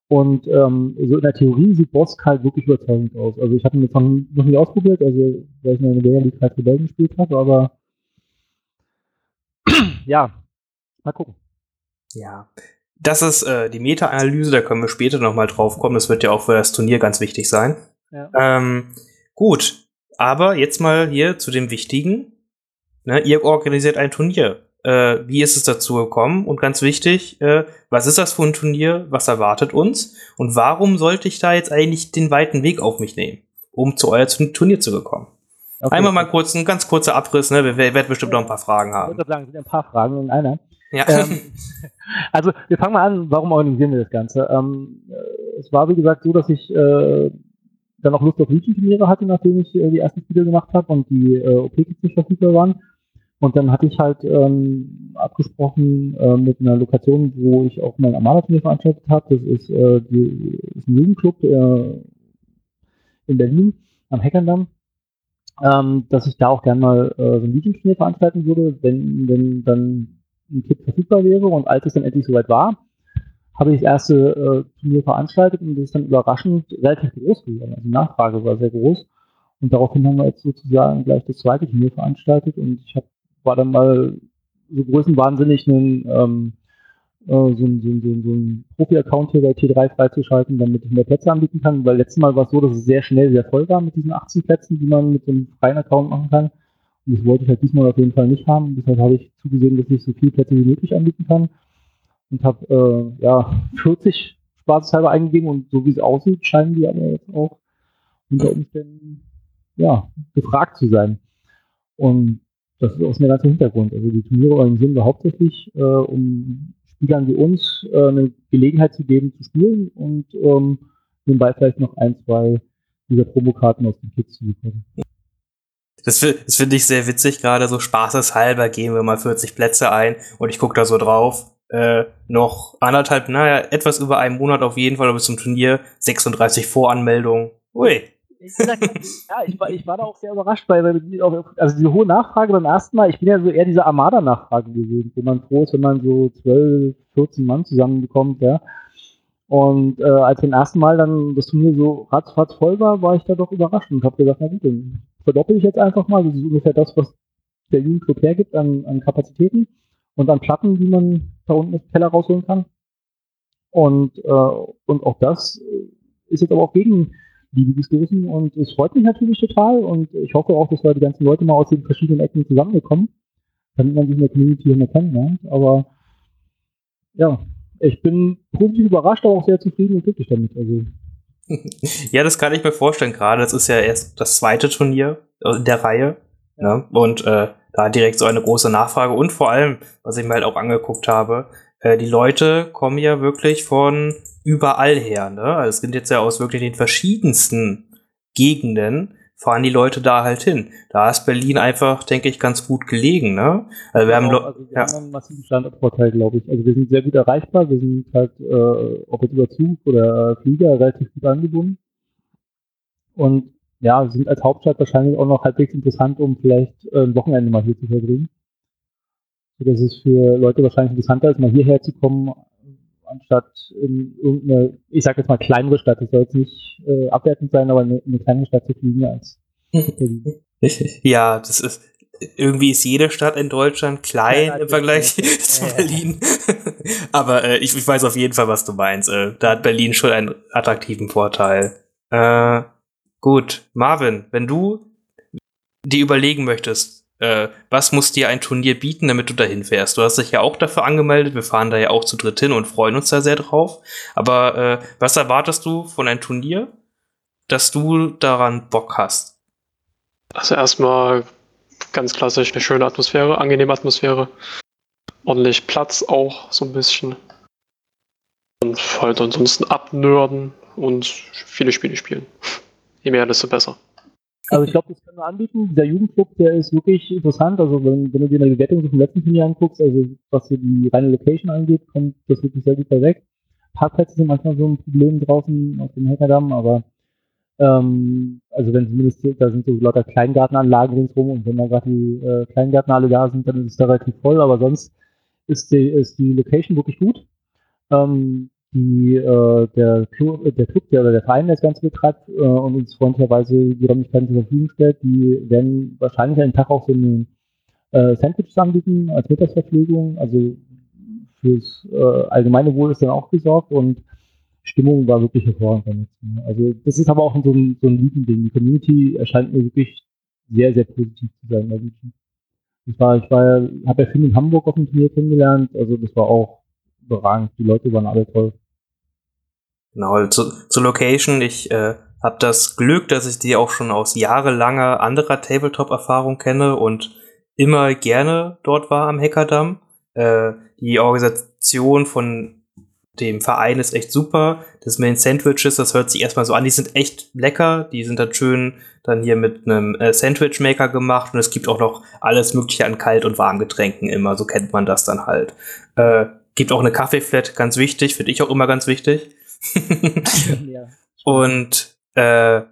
Und ähm, so in der Theorie sieht Bosk halt wirklich überzeugend aus. Also ich habe ihn jetzt noch nicht ausprobiert, also weil ich in der Vader League halt Rebellen gespielt habe, aber ja, mal gucken. Ja. Das ist äh, die Meta-Analyse, da können wir später nochmal drauf kommen. Das wird ja auch für das Turnier ganz wichtig sein. Ja. Ähm, gut, aber jetzt mal hier zu dem Wichtigen. Ne, ihr organisiert ein Turnier. Äh, wie ist es dazu gekommen? Und ganz wichtig, äh, was ist das für ein Turnier? Was erwartet uns? Und warum sollte ich da jetzt eigentlich den weiten Weg auf mich nehmen, um zu euer Turnier zu kommen? Okay. Einmal mal kurz, ein ganz kurzer Abriss, ne? Wir, werden bestimmt noch ein paar Fragen Ich haben. würde sagen, es sind ein paar Fragen in einer. Ja. ähm, also wir fangen mal an, warum organisieren wir das Ganze? Ähm, äh, es war wie gesagt so, dass ich äh, dann auch Lust auf Legion-Turniere hatte, nachdem ich äh, die ersten Spiele gemacht habe und die äh, OP-Kits nicht verfügbar waren. Und dann hatte ich halt ähm, abgesprochen äh, mit einer Lokation, wo ich auch mein Armada-Turnier veranstaltet habe. Das ist, äh, die, ist ein Jugendclub äh, in Berlin am Hackerdamm ähm, dass ich da auch gerne mal äh, so ein Legion-Turnier veranstalten würde, wenn, wenn dann ein Kit verfügbar wäre und als es dann endlich soweit war, habe ich das erste äh, Turnier veranstaltet und das ist dann überraschend relativ groß geworden. Also die Nachfrage war sehr groß und daraufhin haben wir jetzt sozusagen gleich das zweite Turnier veranstaltet und ich hab, war dann mal so größenwahnsinnig einen ähm, äh, so ein, so so so ein Profi-Account hier bei T3 freizuschalten, damit ich mehr Plätze anbieten kann, weil letztes Mal war es so, dass es sehr schnell sehr voll war mit diesen 18 Plätzen, die man mit so einem freien Account machen kann. Und das wollte ich halt diesmal auf jeden Fall nicht haben. Deshalb habe ich zugesehen, dass ich so viele Plätze wie möglich anbieten kann. Und habe äh, ja 40 spaßeshalber eingegeben und so wie es aussieht, scheinen die aber jetzt auch unter Umständen ja, gefragt zu sein. Und das ist auch der ganze Hintergrund. Also die Turniere organisieren wir hauptsächlich, äh, um Spielern wie uns äh, eine Gelegenheit zu geben, zu spielen und ähm, nebenbei vielleicht noch ein, zwei dieser Promokarten aus den Kits zu bekommen. Das, das finde ich sehr witzig, gerade so spaßeshalber gehen wir mal 40 Plätze ein und ich gucke da so drauf. Äh, noch anderthalb, naja, etwas über einen Monat auf jeden Fall bis zum Turnier, 36 Voranmeldungen. Ui. Ja, ich war, ich war da auch sehr überrascht, weil, weil die also diese hohe Nachfrage beim ersten Mal, ich bin ja so eher diese Armada-Nachfrage gewesen, wo man froh ist, wenn man so 12, 14 Mann zusammenbekommt, ja. Und äh, als beim ersten Mal dann das Turnier so ratzfatz voll war, war ich da doch überrascht und habe gesagt, na gut, dann verdoppel ich jetzt einfach mal. Das ist ungefähr das, was der Jugendclub hergibt an, an Kapazitäten und an Platten, die man da unten im Keller rausholen kann. Und, äh, und auch das ist jetzt aber auch gegen Liebe gestoßen und es freut mich natürlich total und ich hoffe auch, dass wir die ganzen Leute mal aus den verschiedenen Ecken zusammengekommen, damit man sich in der Community hier mehr kennenlernt. Aber ja, ich bin positiv überrascht, aber auch sehr zufrieden und glücklich damit. Also Ja, das kann ich mir vorstellen, gerade. Das ist ja erst das zweite Turnier in der Reihe. Ne? Und äh, da direkt so eine große Nachfrage. Und vor allem, was ich mir halt auch angeguckt habe, äh, die Leute kommen ja wirklich von überall her. Ne? Also es sind jetzt ja aus wirklich den verschiedensten Gegenden, fahren die Leute da halt hin. Da ist Berlin einfach, denke ich, ganz gut gelegen. Ne? Also wir haben Genau, Leu- also wir ja. haben einen massiven Standortvorteil, glaube ich. Also wir sind sehr gut erreichbar, wir sind halt, äh, ob jetzt über Zug oder Flieger, relativ gut angebunden. Und ja, sind als Hauptstadt wahrscheinlich auch noch halbwegs interessant, um vielleicht äh, ein Wochenende mal hier zu verbringen. Dass es für Leute wahrscheinlich interessanter ist, mal hierher zu kommen, anstatt in irgendeine, ich sag jetzt mal kleinere Stadt, das soll jetzt nicht äh, abwertend sein, aber eine, eine kleine Stadt zu fliegen als Berlin. Ja, das ist irgendwie ist jede Stadt in Deutschland klein Ja, im Vergleich zu Ja, ja. Berlin. Aber äh, ich, ich weiß auf jeden Fall, was du meinst. Äh, da hat Berlin schon einen attraktiven Vorteil. Äh, gut, Marvin, wenn du dir überlegen möchtest, äh, was muss dir ein Turnier bieten, damit du dahin fährst? Du hast dich ja auch dafür angemeldet. Wir fahren da ja auch zu dritt hin und freuen uns da sehr drauf. Aber äh, was erwartest du von einem Turnier, dass du daran Bock hast? Also erstmal ganz klassisch eine schöne Atmosphäre, angenehme Atmosphäre. Ordentlich Platz auch so ein bisschen. Und halt ansonsten abnörden und viele Spiele spielen. Je mehr, desto besser. Also ich glaube, das können wir anbieten. Dieser Jugendclub, der ist wirklich interessant. Also wenn, wenn du dir eine Bewertung so vom letzten Turnier anguckst, also was so die reine Location angeht, kommt das wirklich sehr gut da weg. Parkplätze sind manchmal so ein Problem draußen auf dem Hackerdamm, aber ähm, also wenn zumindest da sind so lauter Kleingartenanlagen ringsrum und wenn da gerade die äh, Kleingärtner alle da sind, dann ist es da relativ voll, aber sonst ist die, ist die Location wirklich gut. Ähm, die, äh, der, Club, der Club, der, oder der Verein, das Ganze betreibt äh, und uns freundlicherweise die Räumlichkeiten zur Verfügung stellt, die werden wahrscheinlich einen Tag auch so eine äh, Sandwiches anbieten als Mittagsverpflegung. Also fürs äh, allgemeine Wohl ist dann auch gesorgt und Stimmung war wirklich hervorragend. Also das ist aber auch so ein, so ein Liebending. Die Community erscheint mir wirklich sehr, sehr positiv zu sein. Also ich war, ich war, habe ja viel in Hamburg auf dem Turnier kennengelernt, also das war auch überragend. Die Leute waren alle toll. Genau, zu, zur Location, ich äh, habe das Glück, dass ich die auch schon aus jahrelanger anderer Tabletop-Erfahrung kenne und immer gerne dort war am Hackerdamm. Äh, die Organisation von dem Verein ist echt super. Das mit den Sandwiches, das hört sich erstmal so an, die sind echt lecker. Die sind dann schön dann hier mit einem äh, Sandwichmaker gemacht und es gibt auch noch alles mögliche an Kalt- und Warmgetränken immer. So kennt man das dann halt. Äh, gibt auch eine Kaffeeflat, ganz wichtig, finde ich auch immer ganz wichtig. Und äh,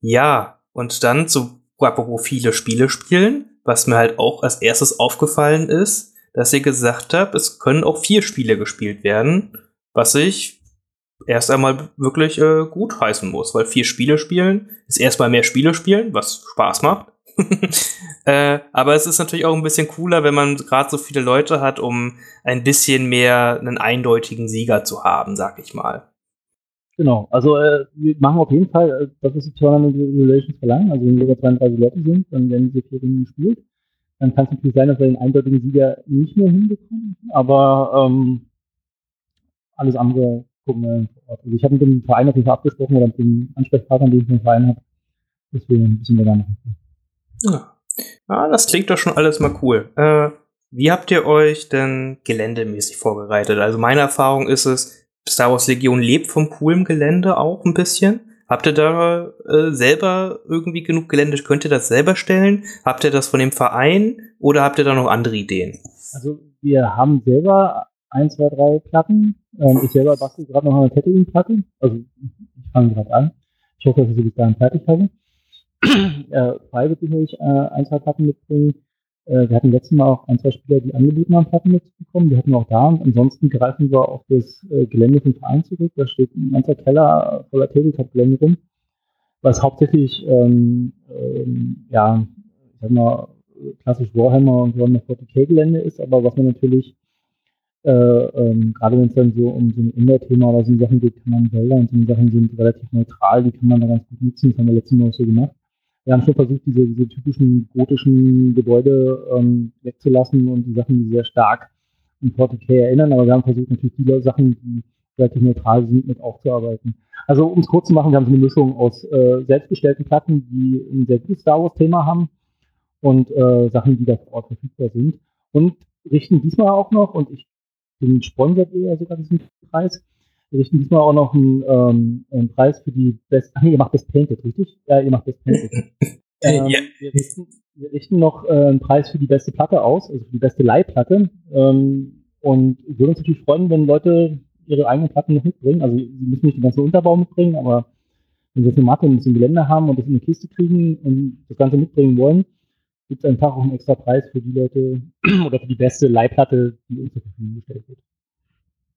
ja, und dann zu apropos viele Spiele spielen, was mir halt auch als erstes aufgefallen ist, dass ihr gesagt habt, es können auch vier Spiele gespielt werden was ich erst einmal wirklich äh, gut heißen muss, weil vier Spiele spielen ist erstmal mehr Spiele spielen, was Spaß macht. äh, aber es ist natürlich auch ein bisschen cooler, wenn man gerade so viele Leute hat, um ein bisschen mehr einen eindeutigen Sieger zu haben, sag ich mal. Genau, also äh, wir machen auf jeden Fall, äh, das ist die Tournament Relations verlangen, also wenn wir über 32 Leute sind, dann werden diese vier Runden gespielt. Dann kann es natürlich sein, dass wir den eindeutigen Sieger nicht mehr hinbekommen, aber ähm, alles andere gucken wir vor Ort. Also ich habe mit dem Verein auf jeden Fall abgesprochen oder mit dem Ansprechpartner, den ich im Verein habe, dass wir ein bisschen mehr machen. Ja. Ah, das klingt doch schon alles mal cool. Äh, wie habt ihr euch denn geländemäßig vorbereitet? Also meine Erfahrung ist es, Star Wars Legion lebt vom coolen Gelände auch ein bisschen. Habt ihr da äh, selber irgendwie genug Gelände? Könnt ihr das selber stellen? Habt ihr das von dem Verein oder habt ihr da noch andere Ideen? Also wir haben selber ein, zwei, drei Platten. Ähm, ich selber bastel gerade noch eine Tatooine-Platte. Also ich fange gerade an. Ich hoffe, dass ich sie bis dahin fertig habe. äh, frei wird sicherlich äh, ein, zwei Platten mitbringen. Äh, wir hatten letztes Mal auch ein, zwei Spieler, die angeboten haben, Platten mitzubekommen. Die hatten wir auch da. Ansonsten greifen wir auf das äh, Gelände vom Verein zurück. Da steht ein ganzer Keller voller Tabletop-Gelände rum. Was hauptsächlich, ähm, ähm, ja, ich sag mal, klassisch Warhammer und Warhammer 40k-Gelände ist, aber was man natürlich äh, ähm, gerade wenn es dann so um so ein Indoor-Thema oder so Sachen geht, kann man Wälder und so Sachen sind relativ neutral, die kann man da ganz gut nutzen. Das haben wir letztes Mal auch so gemacht. Wir haben schon versucht, diese, diese typischen gotischen Gebäude ähm, wegzulassen und die Sachen, die sehr stark an 40k erinnern, aber wir haben versucht, natürlich die Sachen, die relativ neutral sind, mit aufzuarbeiten. Also um es kurz zu machen, wir haben so eine Mischung aus äh, selbstgestellten Platten, die ein sehr gutes Star Wars-Thema haben und äh, Sachen, die da vor Ort verfügbar sind. Und richten diesmal auch noch, und ich den sponsert ihr ja sogar diesen Preis. Wir richten diesmal auch noch einen, ähm, einen Preis für die Best, ach nee, ihr macht Best Painted, richtig? Ja, ihr macht Best Painted. ähm, ja. wir, richten, wir richten noch äh, einen Preis für die beste Platte aus, also für die beste Leihplatte. Ähm, und würde uns natürlich freuen, wenn Leute ihre eigenen Platten noch mitbringen. Also sie müssen nicht den ganzen Unterbau mitbringen, aber wenn sie eine Matte und ein bisschen Gelände haben und das in eine Kiste kriegen und das Ganze mitbringen wollen, gibt es einfach auch einen extra Preis für die Leute oder für die beste Leihplatte, die uns zur Verfügung gestellt wird.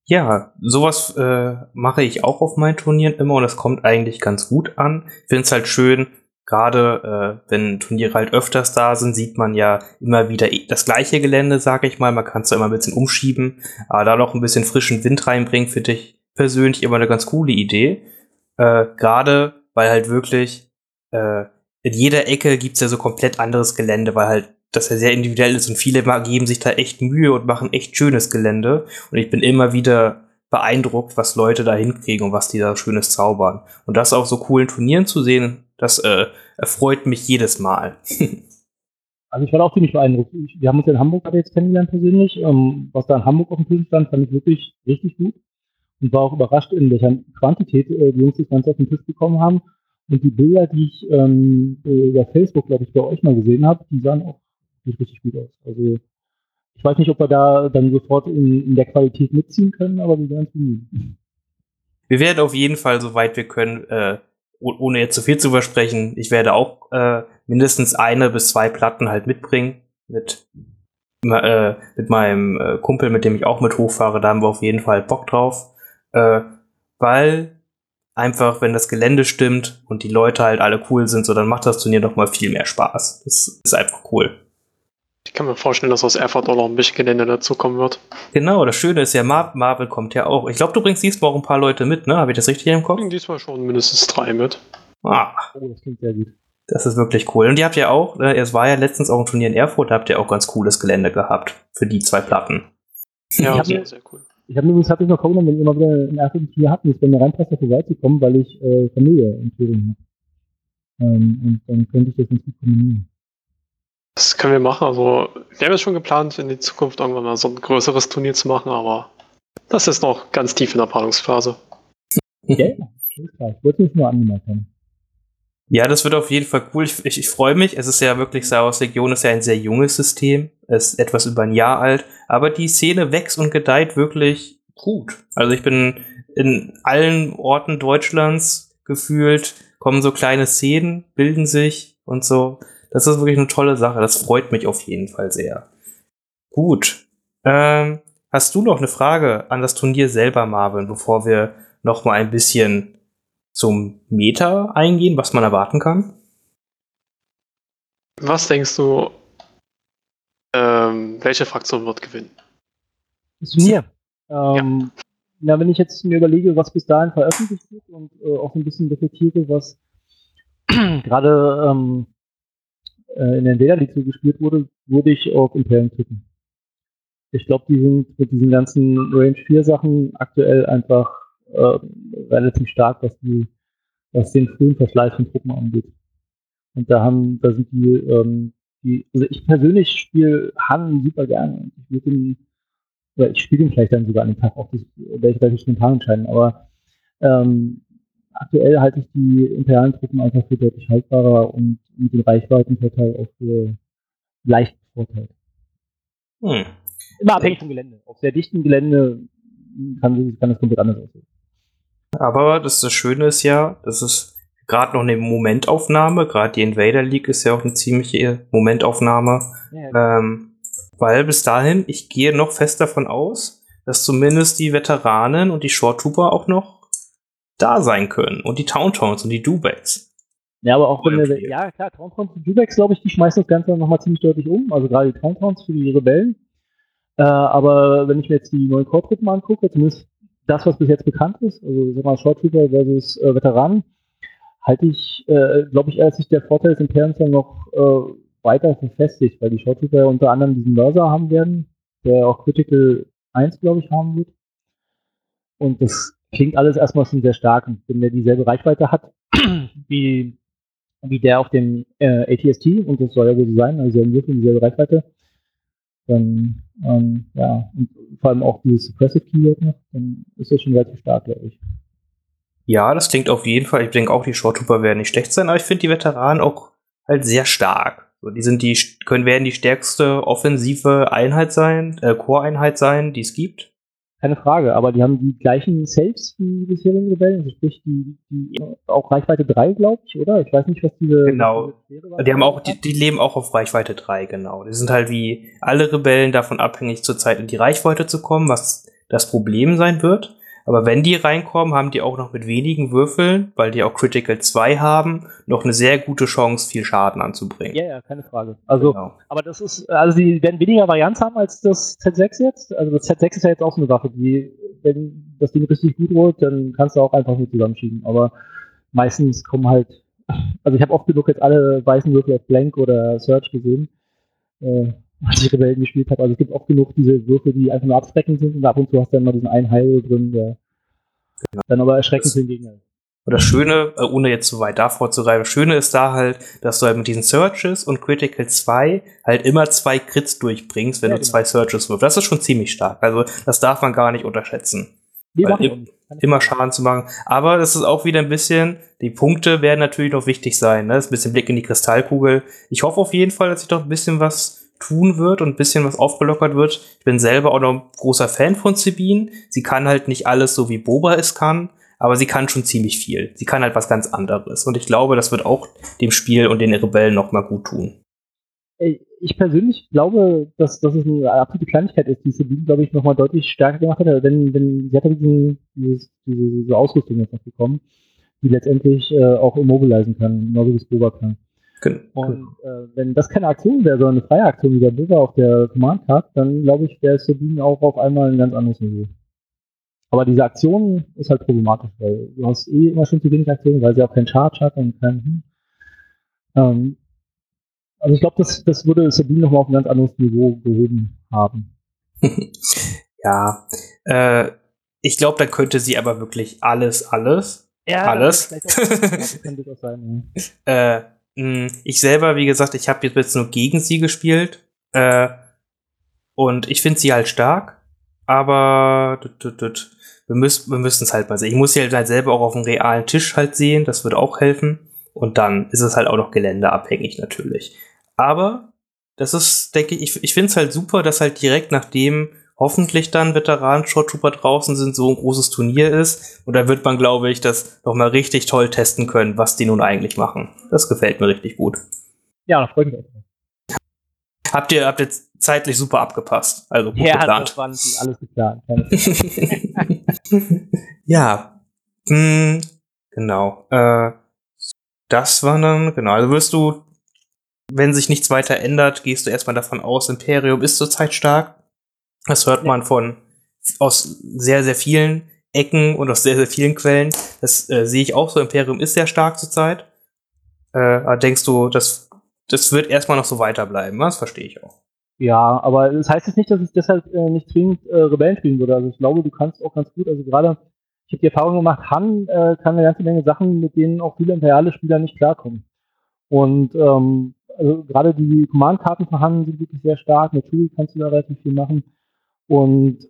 Ja, sowas äh, mache ich auch auf meinen Turnieren immer und das kommt eigentlich ganz gut an. Finde es halt schön, gerade äh, wenn Turniere halt öfters da sind, sieht man ja immer wieder das gleiche Gelände, sage ich mal. Man kann es immer ein bisschen umschieben, aber da noch ein bisschen frischen Wind reinbringen, finde ich persönlich immer eine ganz coole Idee. Äh, gerade weil halt wirklich äh, in jeder Ecke gibt's ja so komplett anderes Gelände, weil halt das ja sehr individuell ist und viele geben sich da echt Mühe und machen echt schönes Gelände. Und ich bin immer wieder beeindruckt, was Leute da hinkriegen und was die da schönes zaubern. Und das auf so coolen Turnieren zu sehen, das äh, erfreut mich jedes Mal. also ich war auch ziemlich beeindruckt. wir haben uns in Hamburg gerade jetzt kennengelernt persönlich. Ähm, was da in Hamburg auf dem Tisch stand, fand ich wirklich richtig gut. Und war auch überrascht, in welcher Quantität äh, die Jungs das Ganze auf den Tisch bekommen haben. Und die Bilder, die ich ähm, über Facebook, glaube ich, bei euch mal gesehen habe, die sahen auch nicht richtig gut aus. Also ich weiß nicht, ob wir da dann sofort in, in der Qualität mitziehen können, aber wir werden es bemühen. Wir werden auf jeden Fall, soweit wir können, äh, ohne jetzt zu viel zu versprechen, ich werde auch äh, mindestens eine bis zwei Platten halt mitbringen mit äh, mit meinem äh, Kumpel, mit dem ich auch mit hochfahre, da haben wir auf jeden Fall Bock drauf, äh, weil einfach, wenn das Gelände stimmt und die Leute halt alle cool sind, so dann macht das Turnier noch mal viel mehr Spaß. Das ist einfach cool. Ich kann mir vorstellen, dass aus Erfurt auch noch ein bisschen Gelände dazukommen wird. Genau, das Schöne ist ja, Mar Marvel kommt ja auch. Ich glaube, du bringst diesmal auch ein paar Leute mit, ne? Habe ich das richtig im Kopf? Bringen diesmal schon mindestens drei mit. Ah, Oh, das klingt sehr gut. das ist wirklich cool. Und ihr habt ja auch, äh, es war ja letztens auch ein Turnier in Erfurt, da habt ihr auch ganz cooles Gelände gehabt für die zwei Platten. Ja, sehr, mir- sehr cool. Ich habe übrigens tatsächlich noch vorgenommen, wenn ihr mal wieder ein erstes Turnier habt, ist bei mir reinpasst, da vorbeizukommen, weil ich äh, Familie in Thüringen habe. Ähm, und dann könnte ich das ganz gut kombinieren. Das können wir machen. Also, wir haben jetzt schon geplant, in die Zukunft irgendwann mal so ein größeres Turnier zu machen, aber das ist noch ganz tief in der Planungsphase. Ja. Ich wollte es nur angemerkt haben. Ja, das wird auf jeden Fall cool. Ich, ich, ich freue mich. Es ist ja wirklich, Star Wars Legion ist ja ein sehr junges System. Es ist etwas über ein Jahr alt. Aber die Szene wächst und gedeiht wirklich gut. Also ich bin in allen Orten Deutschlands gefühlt, kommen so kleine Szenen, bilden sich und so. Das ist wirklich eine tolle Sache. Das freut mich auf jeden Fall sehr. Gut. Ähm, hast du noch eine Frage an das Turnier selber, Marvin, bevor wir noch mal ein bisschen zum Meta eingehen, was man erwarten kann? Was denkst du, ähm, welche Fraktion wird gewinnen? Das Turnier. Ähm, Na, wenn ich jetzt mir überlege, was bis dahin veröffentlicht wird und äh, auch ein bisschen reflektiere, was gerade ähm, äh, in der Data League so gespielt wurde, würde ich auf Imperium tippen. Ich glaube, die sind mit diesen ganzen Range 4 Sachen aktuell einfach äh, relativ stark, was die, was den frühen Verschleiß von Truppen angeht. Und da haben, da sind die, ähm, die, also ich persönlich spiele Han super gerne. Ich würde ihn, oder ich spiele ihn vielleicht dann sogar an dem Tag auch, das werde ich relativ spontan entscheiden, aber ähm, aktuell halte ich die imperialen Truppen einfach für deutlich haltbarer und mit dem Reichweitenvorteil auch für leicht Vorteil. Hm. Immer abhängig vom Gelände. Auf sehr dichtem Gelände kann, kann das komplett anders aussehen. Aber das, das Schöne ist ja, das ist gerade noch eine Momentaufnahme. Gerade die Invader League ist ja auch eine ziemliche Momentaufnahme. Ähm, weil bis dahin, ich gehe noch fest davon aus, dass zumindest die Veteranen und die Short Trooper auch noch da sein können. Und die Towntowns und die Dubacks. Ja, aber auch wenn wir, ja klar, Towntowns und Dubex, glaube ich, die schmeißen das Ganze nochmal ziemlich deutlich um. Also gerade die Towntowns für die Rebellen. Äh, aber wenn ich mir jetzt die neuen Core-Truppen angucke, zumindest das, was bis jetzt bekannt ist, also sag mal Short Trooper versus äh, Veteranen, halte ich, äh, glaube ich, sich der Vorteil des Imperiums dann noch äh, weiter verfestigt, weil die Short Trooper ja unter anderem diesen Mörser haben werden, der auch Critical 1, glaube ich, haben wird. Und das klingt alles erstmal schon sehr stark. Und wenn der dieselbe Reichweite hat, wie, wie der auf dem äh, ATST, und das soll ja wohl so sein, also wirklich dieselbe Reichweite, dann, ähm, ja, und vor allem auch dieses Suppressive Keyword noch, dann ist das schon relativ stark, glaube ich. Ja, das klingt auf jeden Fall. Ich denke auch, die Short Trooper werden nicht schlecht sein, aber ich finde die Veteranen auch halt sehr stark. So, die sind die, können, werden die stärkste offensive Einheit sein, äh, Core-Einheit sein, die es gibt. Keine Frage, aber die haben die gleichen Saves wie die bisherigen Rebellen, also sprich die, die auch Reichweite 3, glaube ich, oder? Ich weiß nicht, was diese. Genau. was. Die haben auch, die, die leben auch auf Reichweite 3, genau. Die sind halt wie alle Rebellen davon abhängig, zurzeit in die Reichweite zu kommen, was das Problem sein wird. Aber wenn die reinkommen, haben die auch noch mit wenigen Würfeln, weil die auch Critical 2 haben, noch eine sehr gute Chance, viel Schaden anzubringen. Ja, ja, keine Frage. Also, Genau. aber das ist, also die werden weniger Varianz haben als das Z6 jetzt. Also das Z6 ist ja jetzt auch so eine Waffe, die, wenn das Ding richtig gut rollt, dann kannst du auch einfach nur zusammenschieben. Aber meistens kommen halt, also ich habe oft genug jetzt alle weißen Würfel auf Blank oder Search gesehen, äh, als ich Rebellen gespielt habe. Also es gibt oft genug diese Würfel, die einfach nur abschreckend sind und ab und zu hast du dann mal diesen einen Heil drin, der dann aber erschreckend für den Gegner ist. Und das Schöne, äh, ohne jetzt zu weit davor zu reiben, das Schöne ist da halt, dass du halt mit diesen Searches und Critical 2 halt immer zwei Crits durchbringst, wenn Ja, du genau. zwei Searches wirfst. Das ist schon ziemlich stark. Also das darf man gar nicht unterschätzen. Nee, ich im- immer. Schaden zu machen. Aber das ist auch wieder ein bisschen, die Punkte werden natürlich noch wichtig sein. Ne? Das ist ein bisschen Blick in die Kristallkugel. Ich hoffe auf jeden Fall, dass sich doch ein bisschen was tun wird und ein bisschen was aufgelockert wird. Ich bin selber auch noch ein großer Fan von Sabine. Sie kann halt nicht alles so wie Boba es kann, aber sie kann schon ziemlich viel. Sie kann halt was ganz anderes. Und ich glaube, das wird auch dem Spiel und den Rebellen noch mal gut tun. Ich persönlich glaube, dass, dass es eine absolute Kleinigkeit ist, die Sabine, glaube ich, nochmal deutlich stärker gemacht hat. Wenn, wenn, sie hat ja diesen, dieses, diese, diese Ausrüstung jetzt noch bekommen, die letztendlich äh, auch immobilisen kann, genauso wie es Boba kann. Gen- Und äh, wenn das keine Aktion wäre, sondern eine freie Aktion wie der Bürger auf der Command Card, dann glaube ich, wäre Sabine auch auf einmal ein ganz anderes Niveau. Aber diese Aktion ist halt problematisch, weil du hast eh immer schon zu wenig Aktionen, weil sie auch keinen Charge hat und keinen. Ähm, also ich glaube, das, das würde Sabine nochmal auf ein ganz anderes Niveau gehoben haben. ja. Äh, ich glaube, da könnte sie aber wirklich alles, alles. Ja, Alles? das könnte das sein, ja. Äh, ich selber, wie gesagt, ich habe jetzt nur gegen sie gespielt. Äh, und ich finde sie halt stark. Aber tut, tut, tut. wir müssen wir es halt mal sehen. Ich muss sie halt selber auch auf dem realen Tisch halt sehen. Das würde auch helfen. Und dann ist es halt auch noch geländeabhängig natürlich. Aber das ist, denke ich, ich, ich finde es halt super, dass halt direkt nachdem hoffentlich dann Veteranen Short Trooper draußen sind, so ein großes Turnier ist. Und da wird man, glaube ich, das nochmal richtig toll testen können, was die nun eigentlich machen. Das gefällt mir richtig gut. Ja, da freue ich mich auch. drauf. Habt ihr, habt ihr zeitlich super abgepasst? Also gut Ja, geplant. das war natürlich alles geplant. Ja. Hm, genau. Äh, das war dann, genau. Also wirst du, wenn sich nichts weiter ändert, gehst du erstmal davon aus, Imperium ist zurzeit stark. Das hört man von aus sehr, sehr vielen Ecken und aus sehr, sehr vielen Quellen. Das äh, sehe ich auch so. Imperium ist sehr stark zurzeit. Äh, denkst du, das, das wird erstmal noch so weiterbleiben? Das verstehe ich auch. Ja, aber das heißt jetzt nicht, dass ich deshalb äh, nicht zwingend äh, Rebellen spielen würde. Also ich glaube, du kannst auch ganz gut, also gerade, ich habe die Erfahrung gemacht, Han äh, kann eine ganze Menge Sachen, mit denen auch viele imperiale Spieler nicht klarkommen. Und ähm, also gerade die Command-Karten von Han sind wirklich sehr stark, Chewie kannst du da relativ viel machen. Und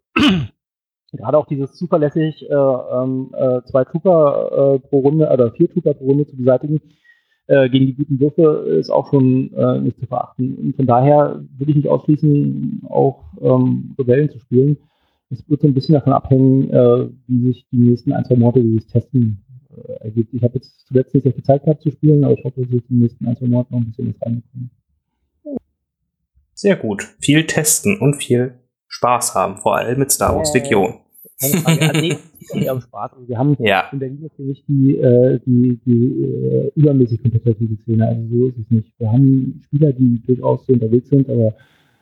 gerade auch dieses zuverlässig äh, ähm, äh, zwei Trooper äh, pro Runde oder vier Trooper pro Runde zu beseitigen, äh, gegen die guten Würfe ist auch schon äh, nicht zu verachten. Und von daher würde ich nicht ausschließen, auch ähm, Rebellen zu spielen. Es wird so ein bisschen davon abhängen, äh, wie sich die nächsten ein, zwei Monate dieses Testen ergibt. Ich habe jetzt zuletzt nicht so viel Zeit gehabt zu spielen, aber ich hoffe, dass ich den nächsten ein, zwei Monaten noch ein bisschen was reinbekomme. Sehr gut. Viel testen und viel Spaß haben, vor allem mit Star Wars Äh. Legion. Nee, Spaß. Also wir haben Ja. in Berlin jetzt nicht die, äh, die, die äh, übermäßig kompetitive Szene. Also so ist es nicht. Wir haben Spieler, die durchaus so unterwegs sind, aber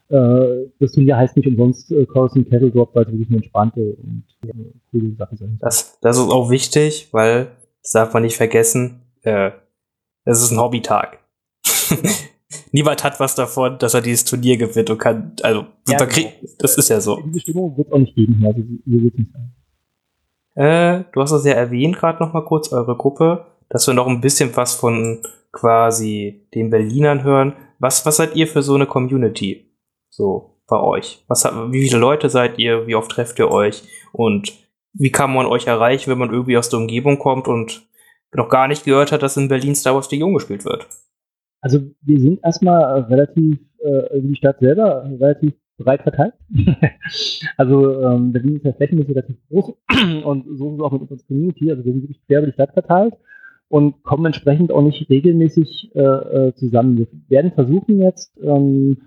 äh, das Turnier heißt nicht umsonst äh, Coruscant Cattle Drop, weil es wirklich eine entspannte und äh, coole Sache soll. Das, das ist auch wichtig, weil, das darf man nicht vergessen, äh, es ist ein Hobbytag. Niemand hat was davon, dass er dieses Turnier gewinnt und kann, also, Ja, genau. das ist ja so. Diese Stimmung wird auch nicht geben. Also so wird es. Äh, du hast es ja erwähnt, gerade noch mal kurz, eure Gruppe, dass wir noch ein bisschen was von quasi den Berlinern hören. Was, was seid ihr für so eine Community? So, bei euch? Was, wie viele Leute seid ihr? Wie oft trefft ihr euch? Und wie kann man euch erreichen, wenn man irgendwie aus der Umgebung kommt und noch gar nicht gehört hat, dass in Berlin Star Wars Legion gespielt wird? Also wir sind erstmal äh, relativ, äh, die Stadt selber, relativ breit verteilt. also ähm, Berlin ist ja flächenmäßig relativ groß und so ist es auch mit unserer Community. Also wir sind wirklich quer über die Stadt verteilt und kommen entsprechend auch nicht regelmäßig äh, äh, zusammen. Wir werden versuchen jetzt ähm,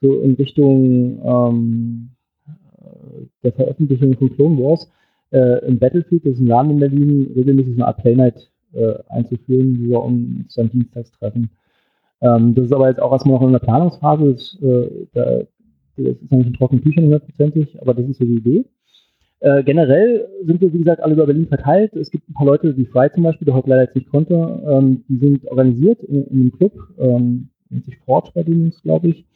so in Richtung ähm, äh, der Veröffentlichung von Clone Wars äh, im Battlefield, das ist ein Laden in Berlin, regelmäßig eine Art Playnite äh, einzuführen, wo wir uns dann dienstags treffen. Ähm, das ist aber jetzt auch erstmal noch in der Planungsphase. Das, äh, da, das ist noch nicht in trockenen Tüchern hundertprozentig, aber das ist so die Idee. Äh, generell sind wir, wie gesagt, alle über Berlin verteilt. Es gibt ein paar Leute, wie Frei zum Beispiel, der heute leider jetzt nicht konnte, ähm, die sind organisiert in, in einem Club, ähm, nennt sich Forge bei denen, glaube ich,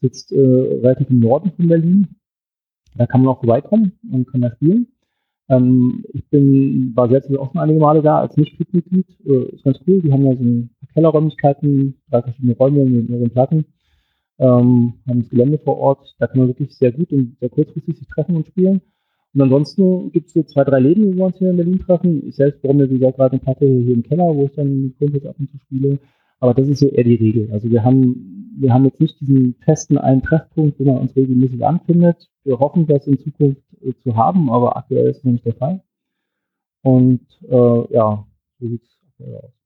sitzt äh, relativ im Norden von Berlin. Da kann man auch vorbeikommen und kann da spielen. Ähm, ich bin, war selbst auch schon einige Male da als Nicht-Clubmitglied. Äh, ist ganz cool. Die haben ja so ein Kellerräumlichkeiten, drei verschiedene Räume mit mehreren Platten. Ähm, haben das Gelände vor Ort. Da kann man wirklich sehr gut und sehr kurzfristig sich treffen und spielen. Und ansonsten gibt es so zwei, drei Läden, wo wir uns hier in Berlin treffen. Ich selbst baue mir, wie gesagt, gerade eine Platte hier im Keller, wo ich dann mit Kumpels ab und zu spiele. Aber das ist so eher die Regel. Also wir haben, wir haben jetzt nicht diesen festen einen Treffpunkt, wo man uns regelmäßig anfindet. Wir hoffen, das in Zukunft äh, zu haben, aber aktuell ist noch nicht der Fall. Und äh, ja, so sieht es aktuell aus.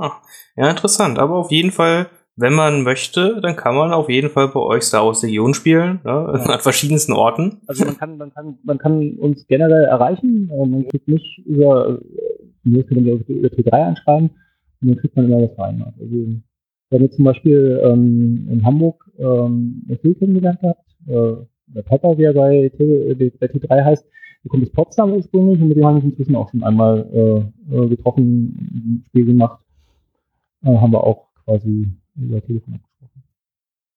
Ah, ja, interessant. Aber auf jeden Fall, wenn man möchte, dann kann man auf jeden Fall bei euch Star Wars Legion spielen, ne? an verschiedensten Orten. Also man kann, man kann, man kann uns generell erreichen. Äh, Man kriegt nicht über, äh, über T3 anschreiben und dann kriegt man immer was rein. Also haben jetzt zum Beispiel ähm, in Hamburg ähm, Phil kennengelernt gehabt, äh, der Pepper, wie er bei, T, äh, bei T3 heißt, der kommt aus Potsdam ursprünglich und mit dem haben wir uns inzwischen auch schon einmal äh getroffen, ein Spiel gemacht. Äh, haben wir auch quasi über Telefon gesprochen.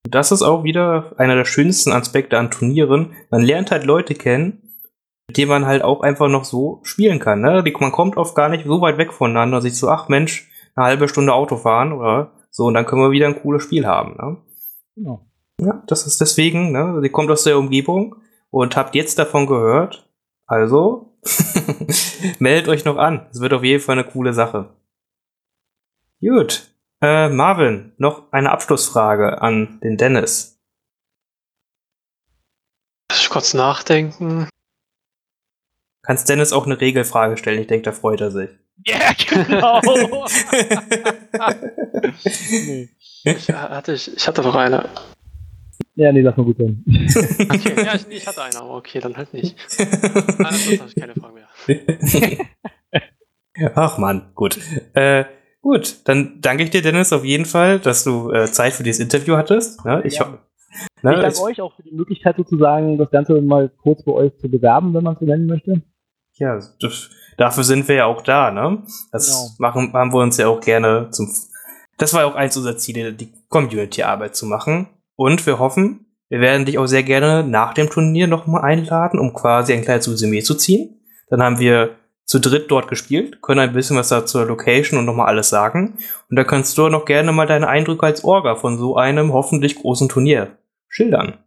Das ist auch wieder einer der schönsten Aspekte an Turnieren. Man lernt halt Leute kennen, mit denen man halt auch einfach noch so spielen kann. Ne? Man kommt oft gar nicht so weit weg voneinander, sich so, ach Mensch, eine halbe Stunde Auto fahren oder so, und dann können wir wieder ein cooles Spiel haben. Ne? Genau. Ja, das ist deswegen, ne? Sie kommt aus der Umgebung und habt jetzt davon gehört. Also, meldet euch noch an. Es wird auf jeden Fall eine coole Sache. Gut. Äh, Marvin, noch eine Abschlussfrage an den Dennis. Ich kurz nachdenken. Kannst Dennis auch eine Regelfrage stellen? Ich denke, da freut er sich. Ja, yeah, genau. nee. ich, hatte, ich, ich hatte noch eine. Ja, nee, lass mal gut sein. Okay, ja, ich, ich, hatte eine, aber okay, dann halt nicht. Ansonsten habe ich keine Frage mehr. Ach man, gut. Äh, gut, dann danke ich dir, Dennis, auf jeden Fall, dass du äh, Zeit für dieses Interview hattest. Ne? Ich, ja. ne, ich danke euch auch für die Möglichkeit, sozusagen das Ganze mal kurz bei euch zu bewerben, wenn man es so nennen möchte. Ja, das, dafür sind wir ja auch da, ne? Das genau. machen, haben wir uns ja auch gerne zum. Das war ja auch eins unserer Ziele, die Community-Arbeit zu machen. Und wir hoffen, wir werden dich auch sehr gerne nach dem Turnier nochmal einladen, um quasi ein kleines Resümee zu ziehen. Dann haben wir zu dritt dort gespielt, können ein bisschen was da zur Location und nochmal alles sagen. Und da kannst du noch gerne mal deine Eindrücke als Orga von so einem hoffentlich großen Turnier schildern.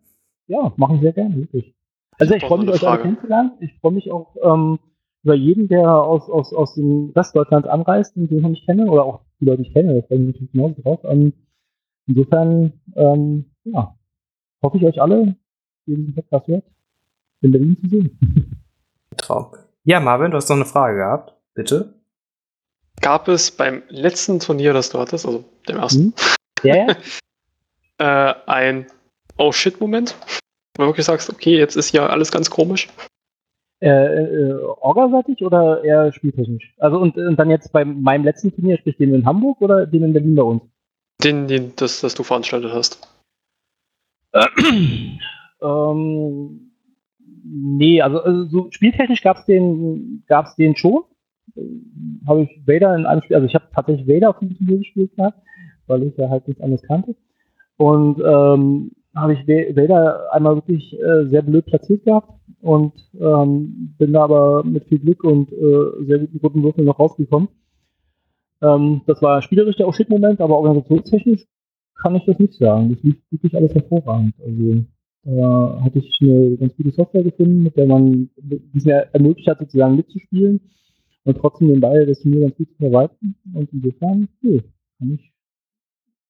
Ja, machen wir sehr gerne, wirklich. Also ich freue mich, euch alle kennenzulernen. Ich freue mich auch ähm, über jeden, der aus, aus, aus dem Rest Deutschlands anreist und den ich noch nicht kenne, oder auch die Leute, die ich kenne, das freue ich mich natürlich genauso drauf. Ähm, insofern, ähm, ja, hoffe ich euch alle, die diesen Podcast hört, in Berlin zu sehen. Traum. Ja, Marvin, du hast noch eine Frage gehabt. Bitte. Gab es beim letzten Turnier, das du hattest, also dem ersten, hm? yeah. äh, ein Oh shit-Moment? Wo du wirklich sagst, okay, jetzt ist ja alles ganz komisch. Äh, äh, orgaseitig oder eher spieltechnisch? Also und, und, dann jetzt bei meinem letzten Turnier, sprich den in Hamburg oder den in Berlin bei uns? Den, den das, das du veranstaltet hast. ähm, nee, also, also so spieltechnisch gab es den, gab's den schon. Habe ich Vader in einem Spiel, also ich habe tatsächlich Vader auf dem Turnier gespielt gehabt, weil ich ja halt nichts anderes kannte. Und ähm, habe ich Vader einmal wirklich äh, sehr blöd platziert gehabt und ähm, bin da aber mit viel Glück und äh, sehr guten guten Würfeln noch rausgekommen. Ähm, das war spielerisch der Shit-Moment, aber organisationstechnisch kann ich das nicht sagen. Das lief wirklich alles hervorragend. Also hatte ich eine ganz gute Software gefunden, mit der man die es mir ermöglicht hat, sozusagen mitzuspielen und trotzdem den Ball das Turnier ganz gut zu verwalten. Und insofern, cool, kann ich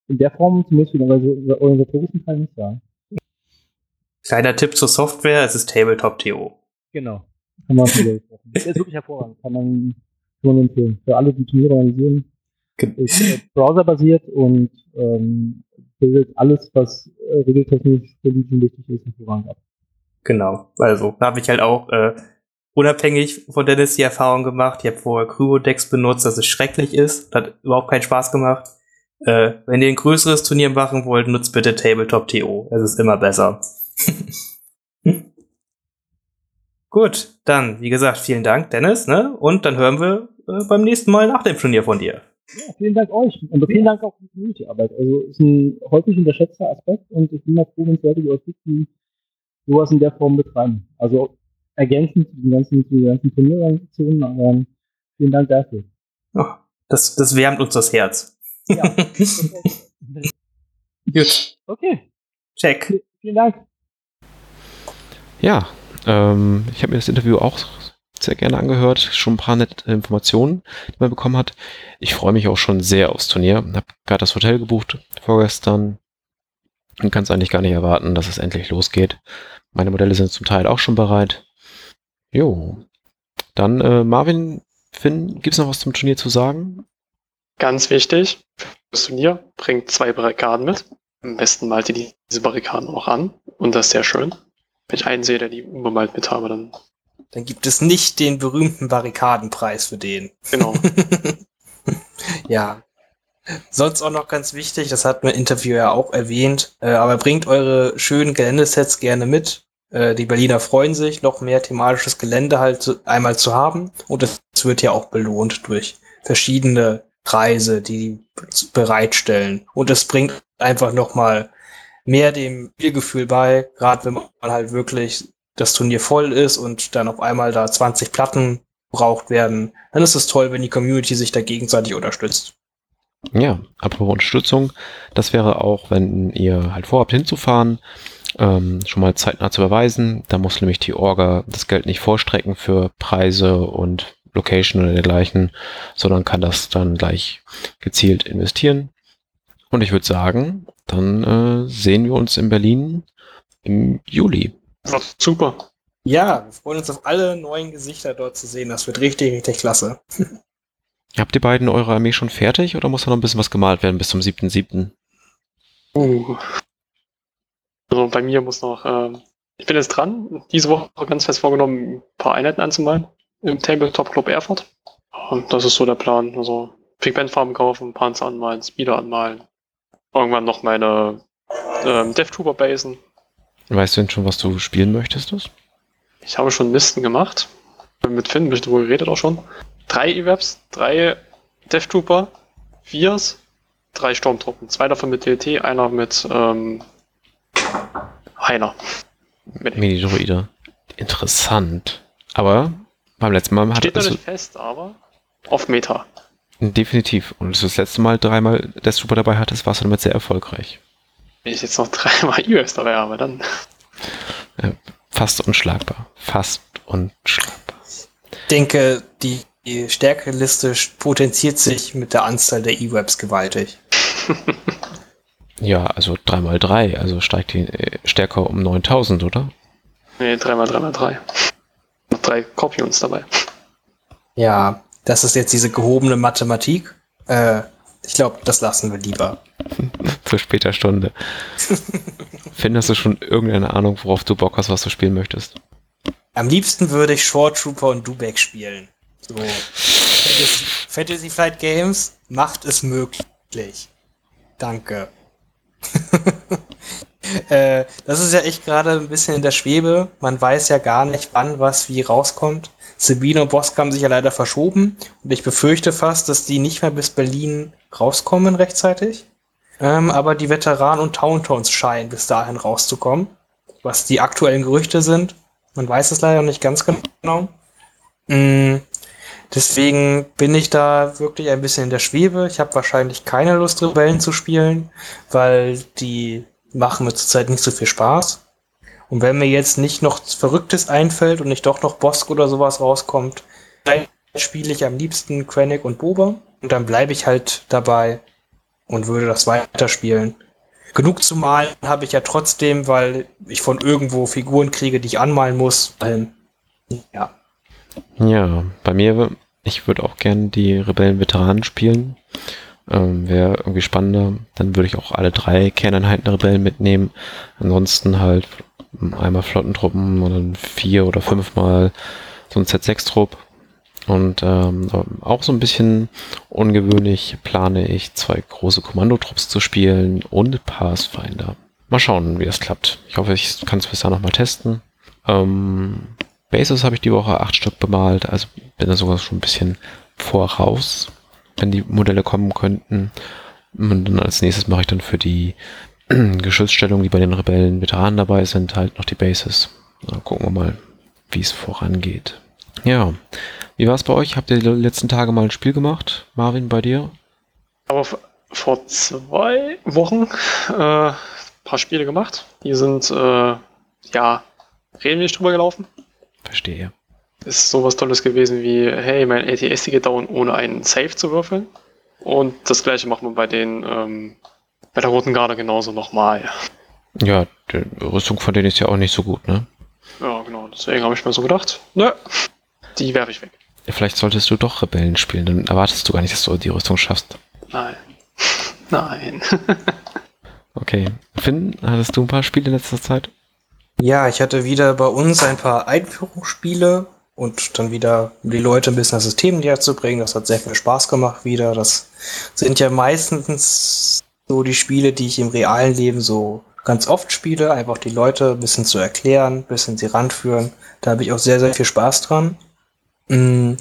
in der Form zumindest für den organisatorischen Teil nicht sagen. Kleiner Tipp zur Software, es ist Tabletop.to. Genau. Kann man wieder gesprochen. ist wirklich hervorragend. Kann man schon empfehlen. Für alle, die Turniere organisieren. Ist äh, browserbasiert und ähm, bildet alles, was äh, regeltechnisch für Legion wichtig ist, hervorragend ab. Genau. Also, da habe ich halt auch äh, unabhängig von Dennis die Erfahrung gemacht. Ich habe vorher Cryo-Decks benutzt, dass es schrecklich ist. Hat überhaupt keinen Spaß gemacht. Äh, wenn ihr ein größeres Turnier machen wollt, nutzt bitte Tabletop.to. Es ist immer besser. Gut, dann, wie gesagt, vielen Dank, Dennis, ne? Und dann hören wir äh, beim nächsten Mal nach dem Turnier von dir. Ja, vielen Dank euch. Und vielen Dank auch für die Community-Arbeit. Also ist ein häufig unterschätzter Aspekt und ich bin mal froh, wenn es Leute wie euch gibt, die sowas in der Form betreiben. Also ergänzend zu den ganzen, zu den ganzen Turnierorganisationen, aber vielen Dank dafür. Oh, das, das wärmt uns das Herz. Ja. Gut. Okay. Check. Vielen Dank. Ja, ähm, ich habe mir das Interview auch sehr gerne angehört. Schon ein paar nette Informationen, die man bekommen hat. Ich freue mich auch schon sehr aufs Turnier. Habe gerade das Hotel gebucht vorgestern und kann es eigentlich gar nicht erwarten, dass es endlich losgeht. Meine Modelle sind zum Teil auch schon bereit. Jo. Dann äh, Marvin, Finn, gibt es noch was zum Turnier zu sagen? Ganz wichtig, das Turnier bringt zwei Barrikaden mit. Am besten malt ihr diese Barrikaden auch an. Und das ist sehr schön. Wenn ich einen sehe, der die unbemalt mit habe, dann. Dann gibt es nicht den berühmten Barrikadenpreis für den. Genau. ja. Sonst auch noch ganz wichtig, das hat mein Interview ja auch erwähnt, äh, aber bringt eure schönen Geländesets gerne mit. Äh, die Berliner freuen sich, noch mehr thematisches Gelände halt zu, einmal zu haben. Und es wird ja auch belohnt durch verschiedene Preise, die die bereitstellen. Und es bringt einfach noch mal mehr dem Spielgefühl bei, gerade wenn man halt wirklich das Turnier voll ist und dann auf einmal da 20 Platten braucht werden, dann ist es toll, wenn die Community sich da gegenseitig unterstützt. Ja, apropos Unterstützung, das wäre auch, wenn ihr halt vorhabt hinzufahren, ähm, schon mal zeitnah zu beweisen. Da muss nämlich die Orga das Geld nicht vorstrecken für Preise und Location oder dergleichen, sondern kann das dann gleich gezielt investieren. Und ich würde sagen, dann äh, sehen wir uns in Berlin im Juli. Ja, super. Ja, wir freuen uns auf alle neuen Gesichter dort zu sehen. Das wird richtig, richtig klasse. Habt ihr beiden eure Armee schon fertig oder muss da noch ein bisschen was gemalt werden bis zum 7.7.? Uh. Also bei mir muss noch, ähm, ich bin jetzt dran, diese Woche ganz fest vorgenommen, ein paar Einheiten anzumalen im Tabletop Club Erfurt. Und das ist so der Plan. Also Pigmentfarben kaufen, Panzer anmalen, Speeder anmalen. Irgendwann noch meine ähm, Death Trooper Basen. Weißt du denn schon, was du spielen möchtest? Das? Ich habe schon Listen gemacht. Mit Finn ein bisschen drüber geredet auch schon. Drei E-Webs, drei Death Trooper, Viers, drei Sturmtruppen. Zwei davon mit DLT, einer mit ähm, Heiner. Mit Mini-Droide. Interessant. Aber beim letzten Mal hat Steht noch also, nicht fest, aber auf Meta. definitiv. Und als du das letzte Mal dreimal Death Trooper dabei hattest, warst du damit sehr erfolgreich. Wenn ich jetzt noch dreimal E-Webs dabei habe, dann. Fast unschlagbar. Fast unschlagbar. Ich denke, die, die Stärkeliste potenziert sich mit der Anzahl der E-Webs gewaltig. Ja, also 3x3, also steigt die äh, stärker um 9000, oder? Nee, 3x3x3. Noch drei Corpions dabei. Ja, das ist jetzt diese gehobene Mathematik. Äh, ich glaube, das lassen wir lieber. Für später Stunde. Findest du schon irgendeine Ahnung, worauf du Bock hast, was du spielen möchtest? Am liebsten würde ich Short Trooper und Dubek spielen. So. Fantasy, Fantasy Flight Games macht es möglich. Danke. äh, das ist ja echt gerade ein bisschen in der Schwebe. Man weiß ja gar nicht, wann was wie rauskommt. Sabine und Bosk haben sich ja leider verschoben und ich befürchte fast, dass die nicht mehr bis Berlin rauskommen rechtzeitig. Ähm, aber die Veteranen und Towntowns scheinen bis dahin rauszukommen. Was die aktuellen Gerüchte sind. Man weiß es leider nicht ganz genau. Mm, deswegen bin ich da wirklich ein bisschen in der Schwebe. Ich habe wahrscheinlich keine Lust, Rebellen zu spielen, weil die machen mir zurzeit nicht so viel Spaß. Und wenn mir jetzt nicht noch Verrücktes einfällt und nicht doch noch Bosk oder sowas rauskommt, dann spiele ich am liebsten Krennic und Boba. Und dann bleibe ich halt dabei und würde das weiterspielen. Genug zu malen habe ich ja trotzdem, weil ich von irgendwo Figuren kriege, die ich anmalen muss. Ähm, ja. Ja, bei mir, ich würde auch gerne die Rebellen-Veteranen spielen. Ähm, Wäre irgendwie spannender. Dann würde ich auch alle drei Kerneinheiten der Rebellen mitnehmen. Ansonsten halt einmal Flottentruppen und dann vier oder fünfmal so ein Z6-Trupp. Und ähm, auch so ein bisschen ungewöhnlich plane ich zwei große Kommandotrupps zu spielen und Pathfinder. Mal schauen, wie das klappt. Ich hoffe, ich kann es bis dahin nochmal testen. Ähm, Bases habe ich die Woche acht Stück bemalt, also bin da sogar schon ein bisschen voraus, wenn die Modelle kommen könnten. Und dann als nächstes mache ich dann für die Geschützstellungen, die bei den Rebellen Veteranen dabei sind, halt noch die Bases. Dann gucken wir mal, wie es vorangeht. Ja, wie war es bei euch? Habt ihr die letzten Tage mal ein Spiel gemacht? Marvin, bei dir? Aber vor zwei Wochen äh, ein paar Spiele gemacht. Die sind, äh, ja, reden wir nicht drüber gelaufen. Verstehe. Ist sowas Tolles gewesen wie, hey, mein ATS geht down, ohne einen Save zu würfeln. Und das gleiche macht man bei den, ähm, bei der Roten Garde genauso nochmal. Ja, die Rüstung von denen ist ja auch nicht so gut, ne? Ja, genau. Deswegen habe ich mir so gedacht, nö, die werfe ich weg. Vielleicht solltest du doch Rebellen spielen, dann erwartest du gar nicht, dass du die Rüstung schaffst. Nein. Nein. Okay. Finn, hattest du ein paar Spiele in letzter Zeit? Ja, ich hatte wieder bei uns ein paar Einführungsspiele. und dann wieder die Leute ein bisschen das System näher zu bringen. Das hat sehr viel Spaß gemacht wieder. Das sind ja meistens so die Spiele, die ich im realen Leben so ganz oft spiele. Einfach die Leute ein bisschen zu erklären, ein bisschen sie ranführen. Da habe ich auch sehr, sehr viel Spaß dran. Mm,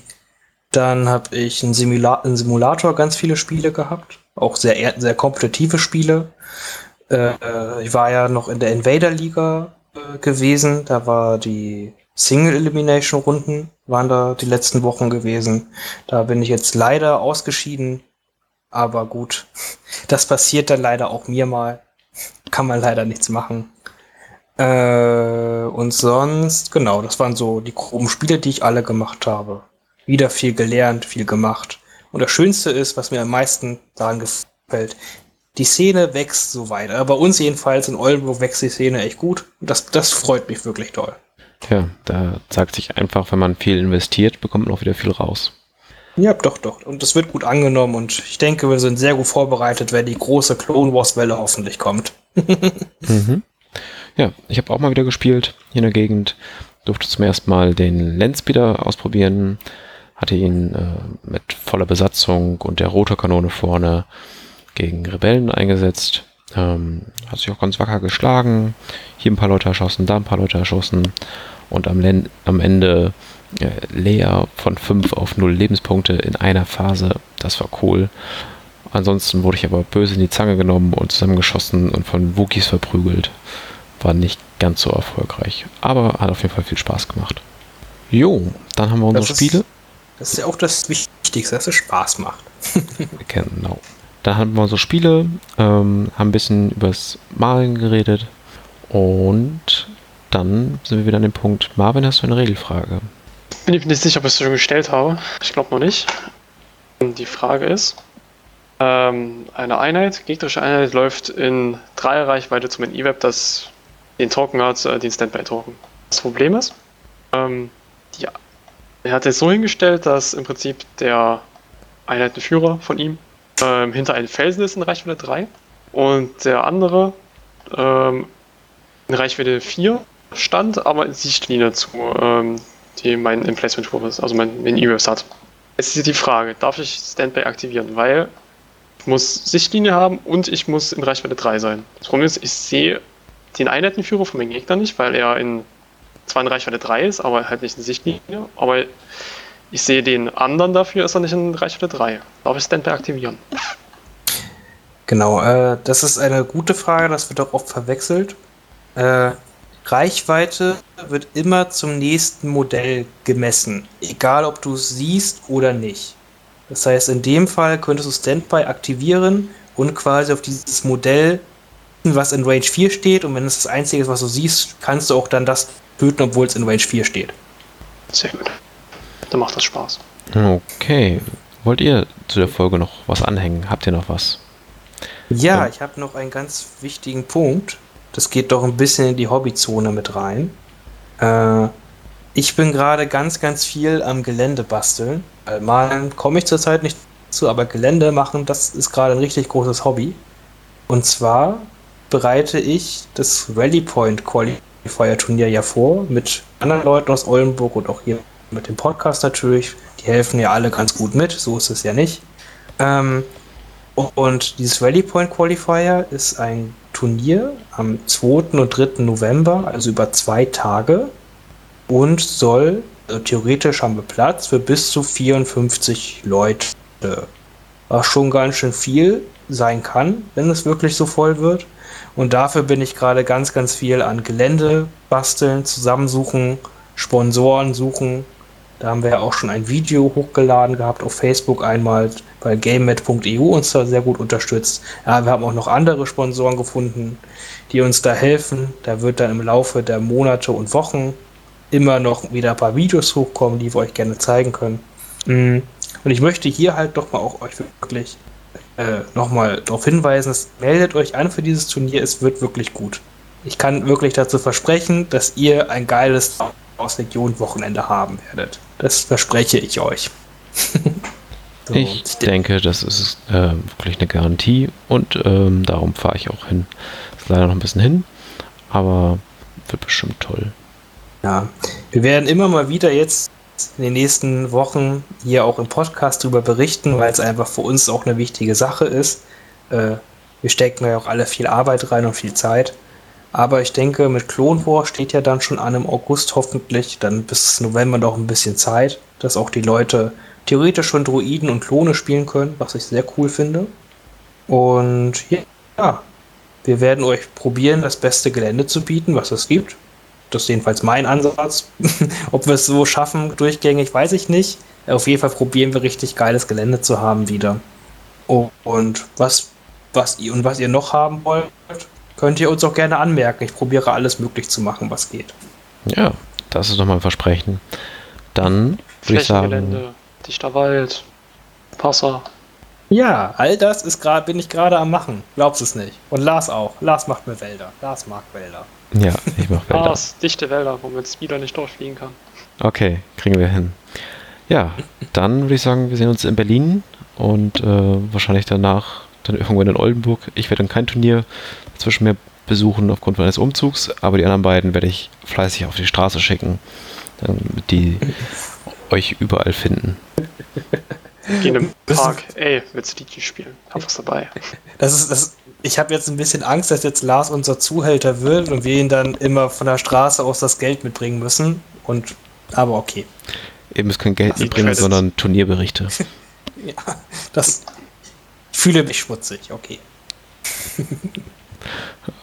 Dann habe ich einen, Simula einen Simulator ganz viele Spiele gehabt. Auch sehr, sehr kompetitive Spiele. Äh, ich war ja noch in der Invader-Liga äh, gewesen. Da war die Single-Elimination-Runden, waren da die letzten Wochen gewesen. Da bin ich jetzt leider ausgeschieden. Aber gut, das passiert dann leider auch mir mal. Kann man leider nichts machen. Äh, und sonst, genau, das waren so die groben Spiele, die ich alle gemacht habe. Wieder viel gelernt, viel gemacht. Und das Schönste ist, was mir am meisten daran gefällt, die Szene wächst so weiter. Bei uns jedenfalls in Oldenburg wächst die Szene echt gut. Das, das freut mich wirklich toll. Ja, da sagt sich einfach, wenn man viel investiert, bekommt man auch wieder viel raus. Ja, doch, doch. Und es wird gut angenommen und ich denke, wir sind sehr gut vorbereitet, wenn die große Clone Wars Welle hoffentlich kommt. Mhm. Ja, ich habe auch mal wieder gespielt hier in der Gegend. Durfte zum ersten Mal den Landspeeder ausprobieren. Hatte ihn äh, mit voller Besatzung und der Rotorkanone vorne gegen Rebellen eingesetzt. Ähm, hat sich auch ganz wacker geschlagen. Hier ein paar Leute erschossen, da ein paar Leute erschossen. Und am, Len am Ende äh, leer von 5 auf 0 Lebenspunkte in einer Phase. Das war cool. Ansonsten wurde ich aber böse in die Zange genommen und zusammengeschossen und von Wookies verprügelt. War nicht ganz so erfolgreich. Aber hat auf jeden Fall viel Spaß gemacht. Jo, dann haben wir unsere Das ist- Spiele. Das ist ja auch das Wichtigste, dass es Spaß macht. Genau. Dann haben wir so Spiele, ähm, haben ein bisschen übers Malen geredet und dann sind wir wieder an dem Punkt, Marvin, hast du eine Regelfrage? Bin ich mir nicht sicher, ob ich es schon gestellt habe. Ich glaube noch nicht. Und die Frage ist, ähm, eine Einheit, gegnerische Einheit läuft in Dreierreichweite zum E-Web, das den Token hat, äh, den Standby-Token. Das Problem ist, ähm, die, er hat es so hingestellt, dass im Prinzip der Einheitenführer von ihm ähm, hinter einem Felsen ist in Reichweite 3 und der andere ähm, in Reichweite 4 stand, aber in Sichtlinie zu ähm, die mein Emplacement-Wurf ist, also mein, mein E-Waves hat. Jetzt ist die Frage, darf ich Standby aktivieren? Weil ich muss Sichtlinie haben und ich muss in Reichweite 3 sein. Das Problem ist, ich sehe den Einheitenführer von meinem Gegner nicht, weil er in zwar in Reichweite 3 ist, aber halt nicht in Sichtlinie. Aber ich sehe den anderen dafür, ist er nicht in Reichweite 3. Darf ich Standby aktivieren? Genau, äh, das ist eine gute Frage, das wird auch oft verwechselt. Äh, Reichweite wird immer zum nächsten Modell gemessen, egal ob du es siehst oder nicht. Das heißt, in dem Fall könntest du Standby aktivieren und quasi auf dieses Modell, was in Range 4 steht, und wenn es das einzige ist, was du siehst, kannst du auch dann das töten, obwohl es in Range 4 steht. Sehr gut. Dann macht das Spaß. Okay. Wollt ihr zu der Folge noch was anhängen? Habt ihr noch was? Ja, Ja. ich habe noch einen ganz wichtigen Punkt. Das geht doch ein bisschen in die Hobbyzone mit rein. Äh, ich bin gerade ganz, ganz viel am Gelände basteln. Weil Malen komme ich zurzeit nicht zu, aber Gelände machen, das ist gerade ein richtig großes Hobby. Und zwar bereite ich das Rally Point Qualifier Turnier ja vor mit anderen Leuten aus Oldenburg und auch hier mit dem Podcast natürlich. Die helfen ja alle ganz gut mit, so ist es ja nicht. Ähm, und dieses Rally Point Qualifier ist ein Turnier am 2. und 3. November, also über zwei Tage, und soll, also theoretisch haben wir Platz für bis zu 54 Leute. Was schon ganz schön viel sein kann, wenn es wirklich so voll wird. Und dafür bin ich gerade ganz, ganz viel an Gelände basteln, zusammensuchen, Sponsoren suchen. Da haben wir ja auch schon ein Video hochgeladen gehabt auf Facebook einmal, weil GameMed.eu uns da sehr gut unterstützt. Ja, wir haben auch noch andere Sponsoren gefunden, die uns da helfen. Da wird dann im Laufe der Monate und Wochen immer noch wieder ein paar Videos hochkommen, die wir euch gerne zeigen können. Mm, Und ich möchte hier halt doch mal auch euch wirklich äh, nochmal darauf hinweisen, dass, meldet euch an für dieses Turnier, es wird wirklich gut. Ich kann wirklich dazu versprechen, dass ihr ein geiles aus Region Wochenende haben werdet. Das verspreche ich euch. So, ich denke, das ist äh, wirklich eine Garantie und ähm, darum fahre ich auch hin. Ist leider noch ein bisschen hin, aber wird bestimmt toll. Ja, wir werden immer mal wieder jetzt in den nächsten Wochen hier auch im Podcast drüber berichten, weil es einfach für uns auch eine wichtige Sache ist. Äh, wir stecken ja auch alle viel Arbeit rein und viel Zeit. Aber ich denke, mit Clone War steht ja dann schon an im August hoffentlich, dann bis November noch ein bisschen Zeit, dass auch die Leute theoretisch schon Druiden und Klone spielen können, was ich sehr cool finde. Und ja, wir werden euch probieren, das beste Gelände zu bieten, was es gibt. Das ist jedenfalls mein Ansatz. Ob wir es so schaffen, durchgängig, weiß ich nicht. Auf jeden Fall probieren wir richtig geiles Gelände zu haben wieder. Und was, was ihr und was ihr noch haben wollt, könnt ihr uns auch gerne anmerken. Ich probiere alles möglich zu machen, was geht. Ja, das ist nochmal ein Versprechen. Dann würde ich sagen. Flächengelände, dichter Wald, Wasser. Ja, all das ist grad, bin ich gerade am machen. Glaubst es nicht. Und Lars auch. Lars macht mir Wälder. Lars mag Wälder. Ja, ich mache Wälder. Mars, dichte Wälder, wo man jetzt wieder nicht durchfliegen kann. Okay, kriegen wir hin. Ja, dann würde ich sagen, wir sehen uns in Berlin und äh, wahrscheinlich danach dann irgendwann in Oldenburg. Ich werde dann kein Turnier zwischen mir besuchen aufgrund meines Umzugs, aber die anderen beiden werde ich fleißig auf die Straße schicken, damit die euch überall finden. Gehen im Das ist- Park, ey, willst du Digi spielen? Hab was dabei. Das ist das. Ich habe jetzt ein bisschen Angst, dass jetzt Lars unser Zuhälter wird und wir ihn dann immer von der Straße aus das Geld mitbringen müssen. Und aber okay. Ihr müsst kein Geld mitbringen, Credits. sondern Turnierberichte. Ja, das. Ich fühle mich schmutzig, okay.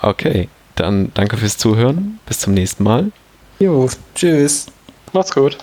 Okay, dann danke fürs Zuhören. Bis zum nächsten Mal. Jo, tschüss. Macht's gut.